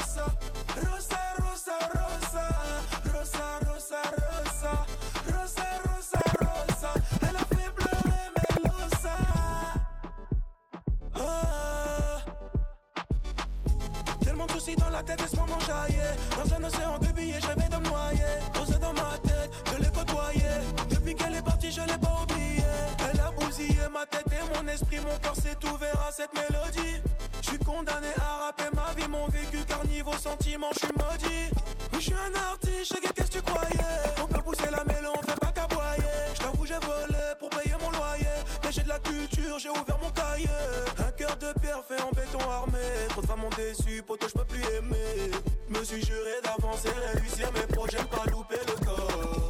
Rosa, rosa, rosa. Rosa, rosa, rosa. Rosa, rosa, rosa. Elle a fait pleurer Melosa. Ah. Tellement de dans la tête et ce moment jaillit Dans un océan de billets, je rêvais de noyer Posé dans ma tête, je l'ai côtoyé Depuis qu'elle est partie, je l'ai pas oublié Elle a bousillé ma tête et mon esprit Mon cœur s'est ouvert à cette mélodie suis condamné à rapper ma vie Mon vécu car niveau sentiment, je suis maudit. Oui, je suis un artiste, je qu'est-ce que tu croyais. On peut pousser la mélo, on fait pas qu'aboyer Je t'avoue, j'ai volé pour payer mon loyer. Mais j'ai de la culture, j'ai ouvert mon cahier. Un cœur de pierre fait en béton armé. Trop de femmes m'ont déçu, poto, je peux plus aimer. Me suis juré d'avancer, réussir mes projets, pas louper le corps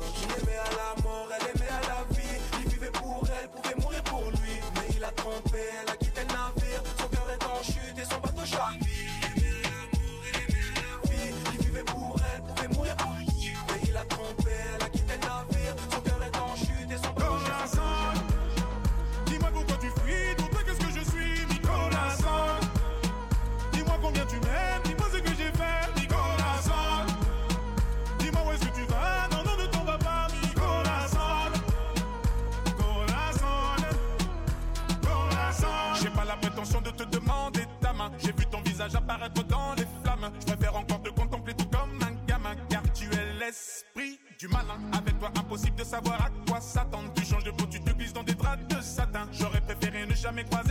impossible de savoir à quoi s'attendre. Tu changes de peau, tu te glisses dans des draps de satin. J'aurais préféré ne jamais croiser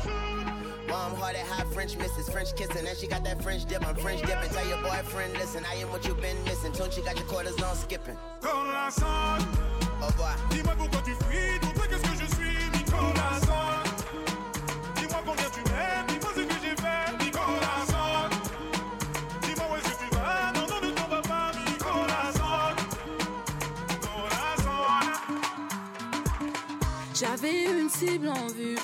Mom hard at high French misses, French kissing, and she got that French dip. I'm French dipping. Tell your boyfriend, listen, I am what you've been missing. Don't you got your quarters on skipping? Nicolas Sand, Au revoir. dis-moi pourquoi tu fuis, qu'est-ce que je suis, Nicolas. Dis-moi combien tu m'aimes, dis-moi ce que j'ai fait, Nicolas Dis-moi où est-ce que tu vas, non, non, ne t'en pas, Nicolas Nicolas J'avais une cible en vue.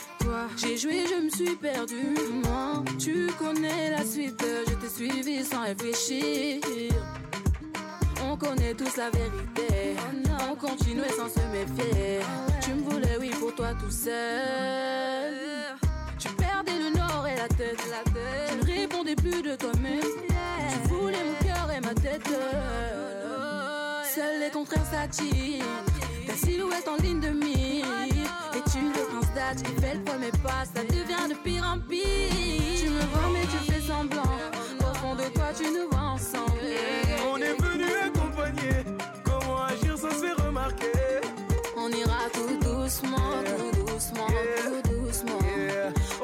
J'ai joué, je me suis perdu. Moi, tu connais la suite. Je t'ai suivi sans réfléchir. On connaît tous la vérité. On continuait sans se méfier. Tu me voulais, oui, pour toi tout seul. Tu perdais le nord et la tête. Tu ne répondais plus de toi-même. Tu voulais mon cœur et ma tête. Seuls les contraires s'attirent. Ta silhouette en ligne de mire. Et tu le d'âge qui fait le premier pas. Ça devient de pire en pire. Tu me vois, mais tu fais semblant. Au fond de toi, tu nous vois ensemble. On est venu accompagner. Comment agir sans se faire remarquer? On ira tout doucement, tout doucement, tout doucement.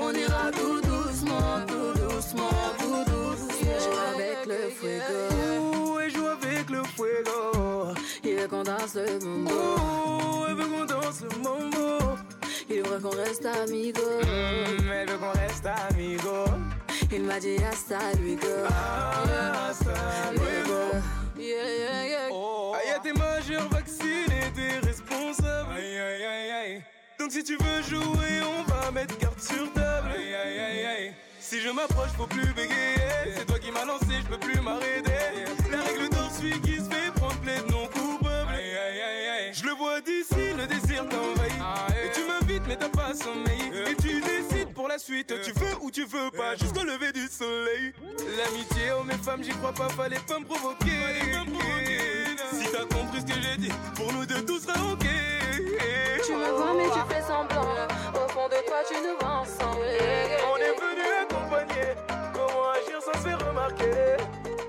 On ira tout doucement, tout doucement, tout doucement. Avec le fuego. Et joue avec le fuego. Il veut qu'on danse le mambo. Ouh, elle veut qu'on danse le mambo. Il voudrait qu'on reste amigos. Mm, elle veut qu'on reste amigos. Il m'a dit hasta luego. Ah, hasta luego. Yeah, yeah, yeah. Oh. Aïe, t'es majeur, vacciné, t'es responsable. Aïe, aïe, aïe, aïe. Donc si tu veux jouer, on va mettre carte sur table. Aïe, aïe, aïe, aïe. Si je m'approche, faut plus bégayer. C'est toi qui m'as lancé, je peux plus m'arrêter. La règle d'or, celui d'ici, le désir t'envahit. Et tu m'invites, mais t'as pas sommeil. Et tu décides pour la suite. Tu veux ou tu veux pas, jusqu'au lever du soleil. L'amitié, oh mes femmes, j'y crois pas, fallait pas me provoquer. Si t'as compris ce que j'ai dit, pour nous deux tout sera ok. Tu me vois, mais tu fais semblant. Au fond de toi, tu nous vois ensemble. On est venu accompagner. Comment agir sans se faire remarquer?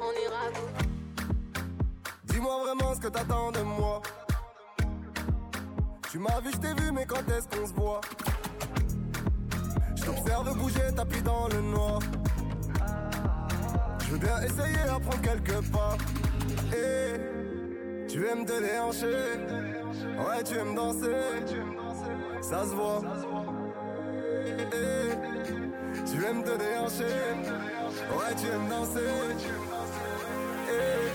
On ira. Dis-moi vraiment ce que t'attends de moi. Tu m'as vu, je t'ai vu, mais quand est-ce qu'on se voit Je t'observe bouger, tapis dans le noir. Je veux bien essayer à prendre quelques pas. Et tu aimes te déhancher. Ouais, tu aimes danser. Ça se voit. Et tu aimes te déhancher. Ouais, tu aimes danser. Eh,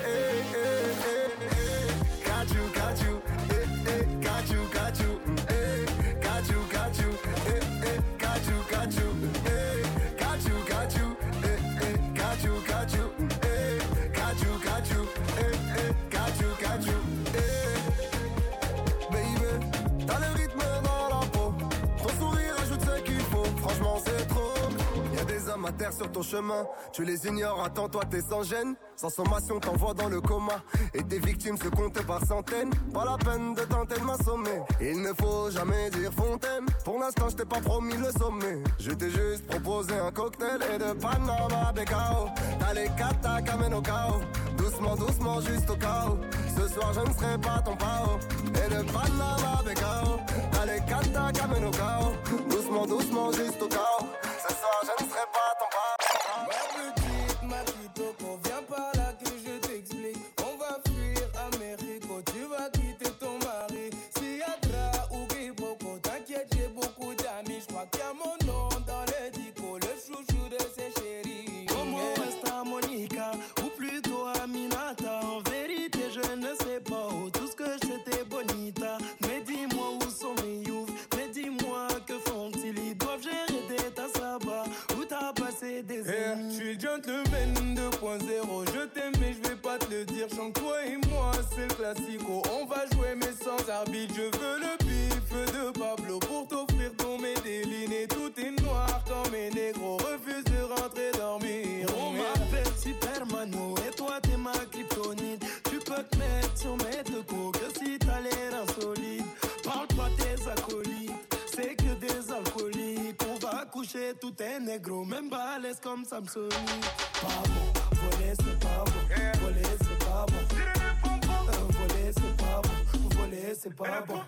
sur ton chemin. Tu les ignores, attends-toi, t'es sans gêne. Sans sommation, t'envoie dans le coma. Et tes victimes se comptent par centaines. Pas la peine de tenter de m'assommer. Il ne faut jamais dire fontaine. Pour l'instant, je t'ai pas promis le sommet. Je t'ai juste proposé un cocktail et de Panama Becao. T'as les kata. Doucement, doucement, juste au chaos. Ce soir, je ne serai pas ton pao. Et de Panama Becao. T'as les kata. Doucement, doucement, juste au chaos. Ce soir, je ne serai pas ton Coucher tout est négro, même balèze comme Samsonite. Pas bon, voler c'est pas bon, voler c'est pas bon. Voler c'est pas bon, voler c'est pas bon.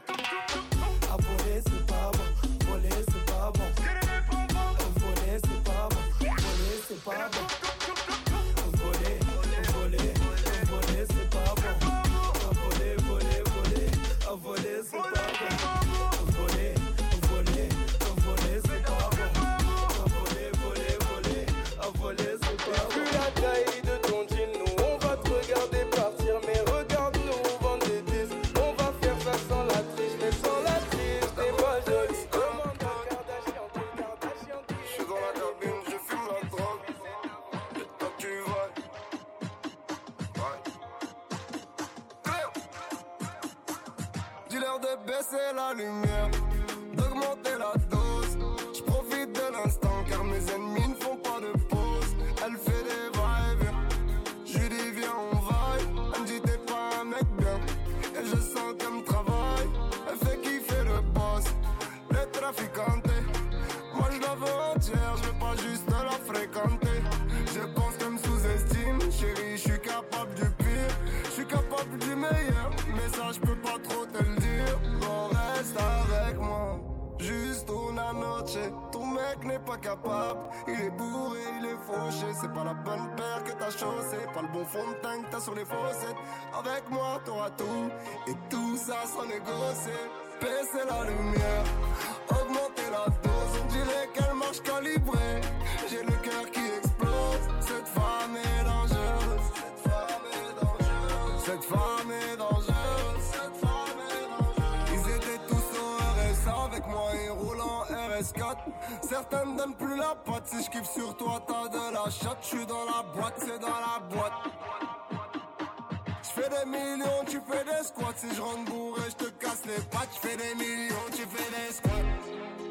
À voler c'est pas bon, voler c'est pas bon Voler c'est pas bon, voler c'est pas bon la lumière, d'augmenter la dose. Je profite de l'instant il est bourré, il est fauché. C'est pas la bonne paire que t'as chaussé, pas le bon fond de teint que t'as sur les fossettes. Avec moi, t'auras tout, et tout ça sans négocier. Baisser la lumière, augmenter la dose. On dirait qu'elle marche calibrée. Certains me donnent plus la patte. Si je kiffe sur toi, t'as de la chatte. Je suis dans la boîte, c'est dans la boîte. Je fais des millions, tu fais des squats. Si je rentre bourré, je te casse les pattes. Je fais des millions, tu fais des squats.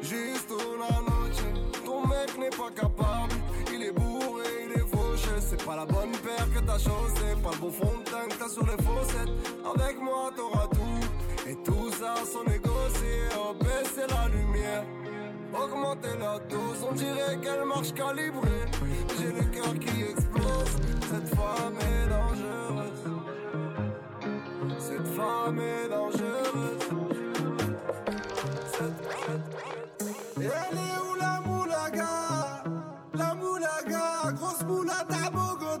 Juste una noche, ton mec n'est pas capable. Il est bourré, il est fauché. C'est pas la bonne paire que t'as chaussé. Pas le beau fond de que t'as sur les fossettes. Avec moi, t'auras tout. Et tout ça sans négocier. Oh, baisser la lumière. Augmenter la dose, on dirait qu'elle marche calibrée. J'ai le cœur qui explose. Cette femme est dangereuse. Cette femme est dangereuse. Elle est où la moulaga? La moulaga, grosse moulade à Bogota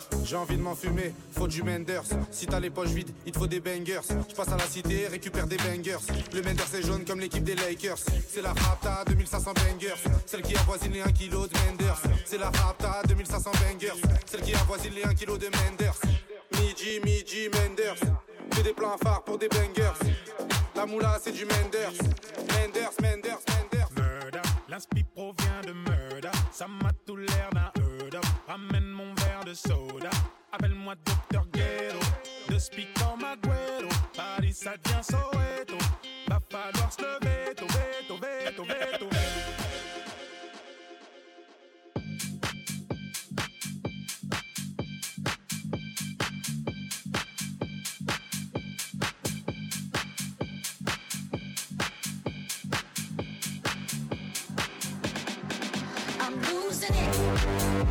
J'ai envie de m'enfumer, faut du Menders. Si t'as les poches vides, il te faut des bangers. Je passe à la cité, récupère des bangers. Le Menders est jaune comme l'équipe des Lakers. C'est la Rapta 2500 bangers. Celle qui avoisine les 1 kg de Menders. C'est la Rapta 2500 bangers. Celle qui avoisine les 1 kg de Menders. Midi, midi, Menders. Fais des plans phares pour des bangers. La moula, c'est du Menders. Menders, Menders, Menders. Murder, l'inspi provient de murder. Ça m'a tout l'air d'un. Ramène soda. Appelle-moi Dr. Ghetto. De speak comme Agüero. Paris, ça devient Soweto. Va falloir se lever, We'll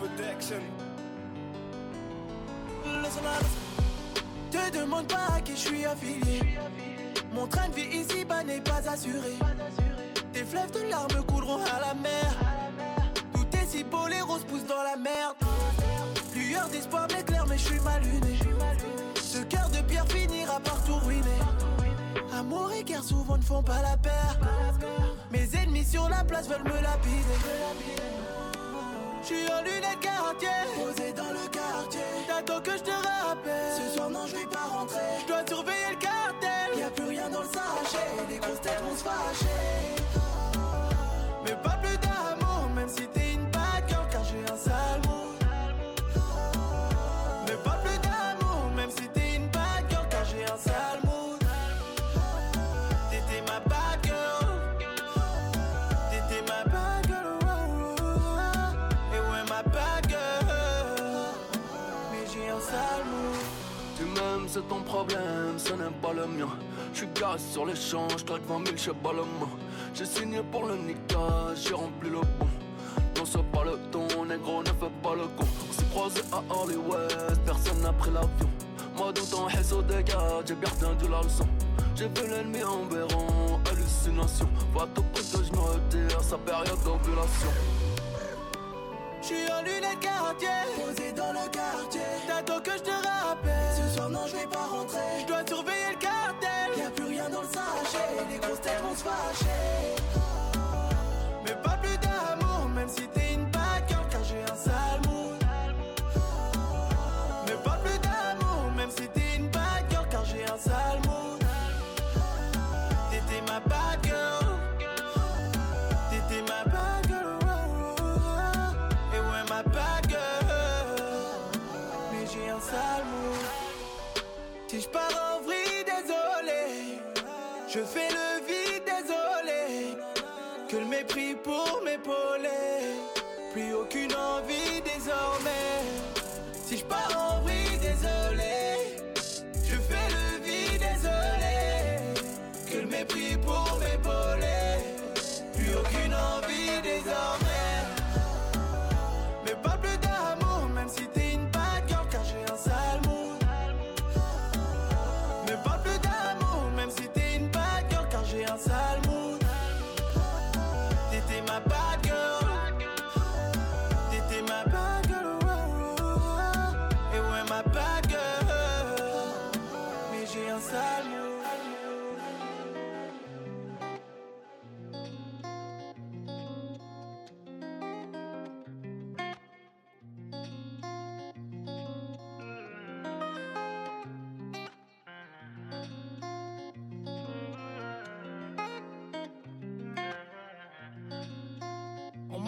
protection. Te demande pas à qui je suis affilié. Mon train de vie ici-bas n'est pas assuré. que je Tu m'aimes, c'est ton problème, ce n'est pas le mien. J'suis garé sur l'échange, traque 20 000, j'sais pas. J'ai signé pour le nickel, j'ai rempli le pont. Non, c'est pas le ton, négro, ne fais pas le con. On s'est croisé à Hollywood, personne n'a pris l'avion. Moi, dans ton réseau des j'ai bien retenu la leçon. J'ai vu l'ennemi en béron, hallucination. Va tout près que je me retire, sa période d'ovulation. J'suis en lunettes quartier, posé dans le quartier. T'attends que je te rappelle. Ce soir, non, je vais pas rentrer. Je dois surveiller le cartel. Y'a plus rien dans le sachet. Les grosses têtes vont se fâcher. Mais pas plus d'amour, même si t'es une Plus aucune envie désormais. Si je pars en vrille, désolé. Je fais le vide, désolé. Que le mépris pour m'épauler. Plus aucune envie désormais.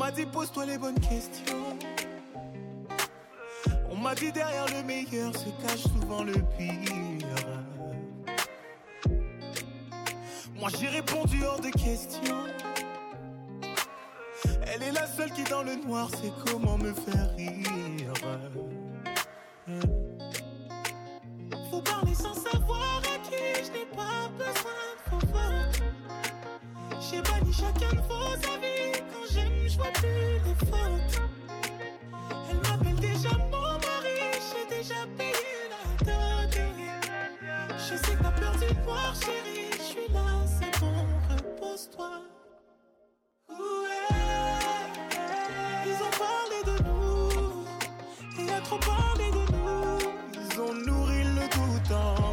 M'a dit pose-toi les bonnes questions. On m'a dit derrière le meilleur se cache souvent le pire. Moi j'ai répondu hors de question. Elle est la seule qui dans le noir sait comment me faire rire. Faut parler sans savoir à qui je n'ai pas besoin. J'ai banni chacun de vos avis. Quand j'aime, je vois plus les fautes. Elle m'appelle déjà mon mari. J'ai déjà payé la dot. Je sais que t'as peur du noir, chérie. Je suis là, c'est bon, repose-toi. Ouais, ils ont parlé de nous. Il a trop parlé de nous. Ils ont nourri le doute en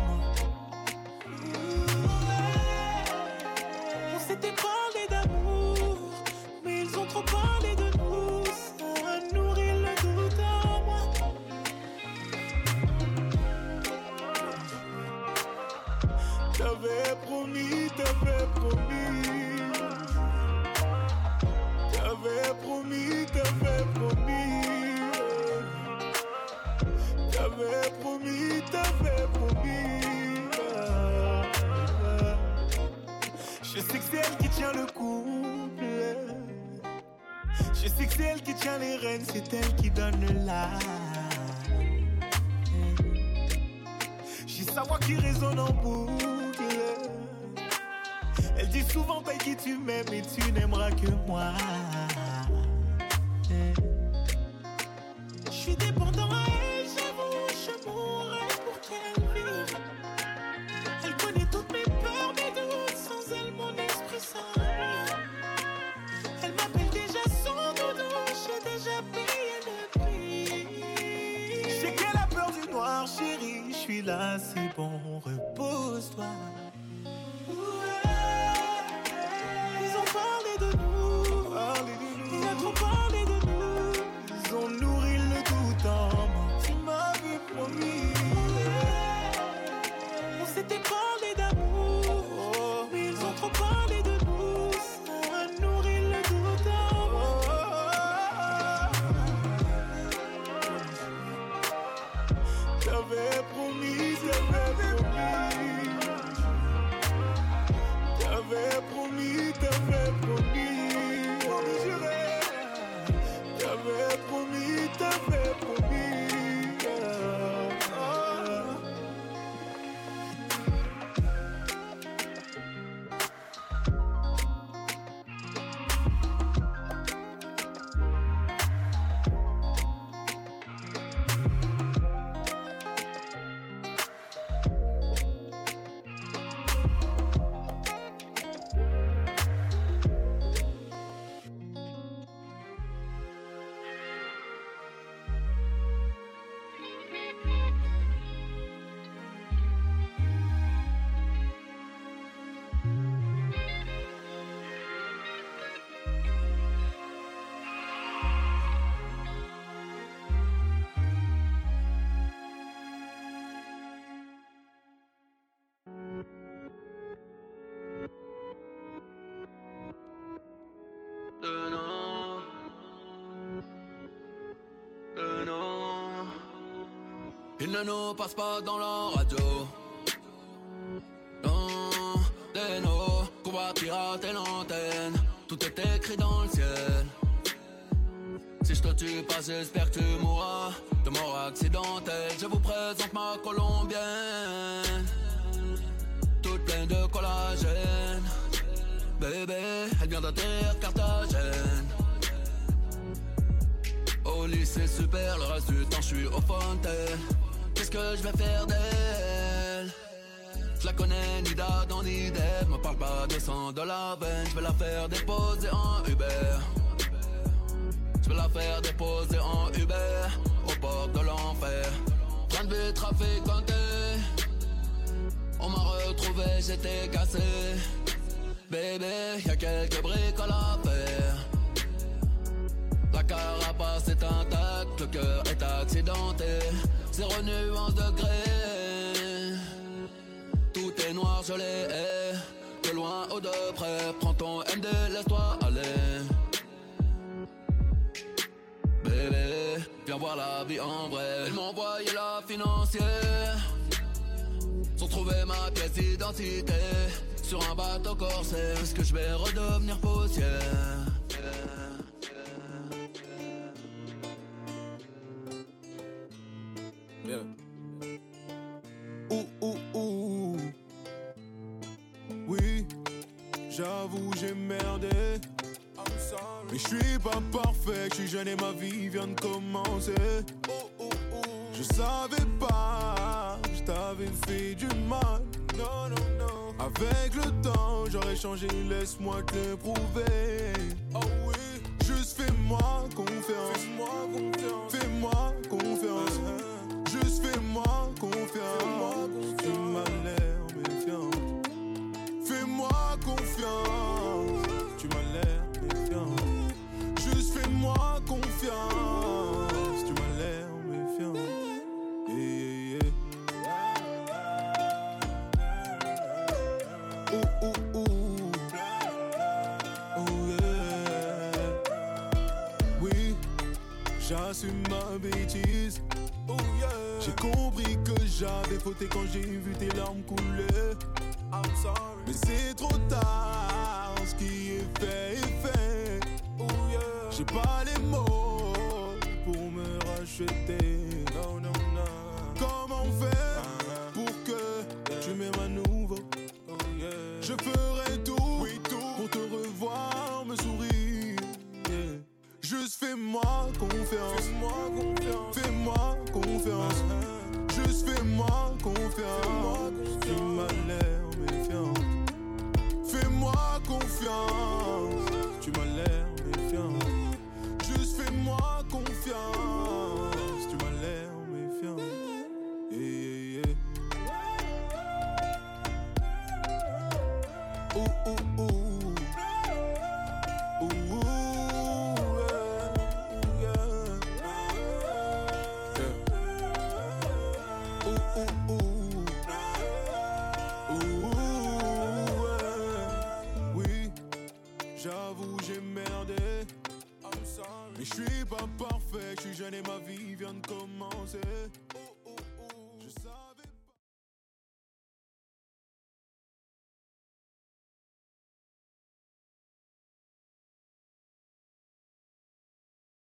T'avais promis, t'avais promis. T'avais promis, t'avais promis. T'avais promis, t'avais promis. Je sais que c'est elle qui tient le couple. Je sais que c'est elle qui tient les rênes, c'est elle qui donne la. J'ai sa voix qui résonne en boucle. Dit souvent paye qui tu m'aimes et tu n'aimeras que moi. Il ne nous passe pas dans la radio. Non, des nos qu'on va pirater l'antenne. Tout est écrit dans le ciel. Si je te tue pas, j'espère que tu mourras de mort accidentelle. Je vous présente ma colombienne, toute pleine de collagène. Bébé, elle vient d'atterrir Carthagène. Au lycée super, le reste du temps je suis au fontaine. Qu'est-ce que je vais faire d'elle? Je la connais ni d'Adam ni d'Ève. Me parle pas de sang de la veine, je vais la faire déposer en Uber. Je vais la faire déposer en Uber au bord de l'enfer. Train de vie trafiquanté. On m'a retrouvé, j'étais cassé. Bébé, y a quelques briques à la faire. La carapace est intacte, le cœur est accidenté. Zéro nuance de gré. Tout est noir, je l'ai. De loin ou de près, prends ton MD, laisse-toi aller. Bébé, viens voir la vie en vrai. Ils m'ont envoyé la financière. Sans trouver ma pièce d'identité. Sur un bateau corsaire, est-ce que je vais redevenir poussière? Yeah. Ouh, ouh, ouh. Oui, j'avoue, j'ai merdé. Mais je suis pas parfait, je suis jeune et ma vie vient de commencer. Je savais pas, je t'avais fait du mal. Non, non, non. Avec le temps, j'aurais changé, laisse-moi te le prouver. Oh oui, juste fais-moi confiance. Fais-moi confiance. Fais-moi confiance. Confiance. Tu m'as l'air méfiant. Fais-moi confiance. Tu m'as l'air méfiant. Juste fais-moi confiance. Tu m'as l'air méfiant. Yeah, yeah, yeah. Ouh, ouh, ouh. Oh, yeah. Oui, j'assume ma bêtise. Oh, yeah. J'ai compris j'avais fauté quand j'ai vu tes larmes couler. I'm sorry. Mais c'est trop tard, ce qui est fait est fait. Oh, yeah. J'ai pas les mots pour me racheter. Non, non, non. Comment faire pour que tu m'aimes à nouveau? Oh, yeah. Je ferai tout, pour te revoir, me sourire. Juste fais-moi confiance. Fais-moi confiance. Fais-moi confiance. Juste fais-moi confiance. Tu m'as l'air méfiant. Fais-moi confiance.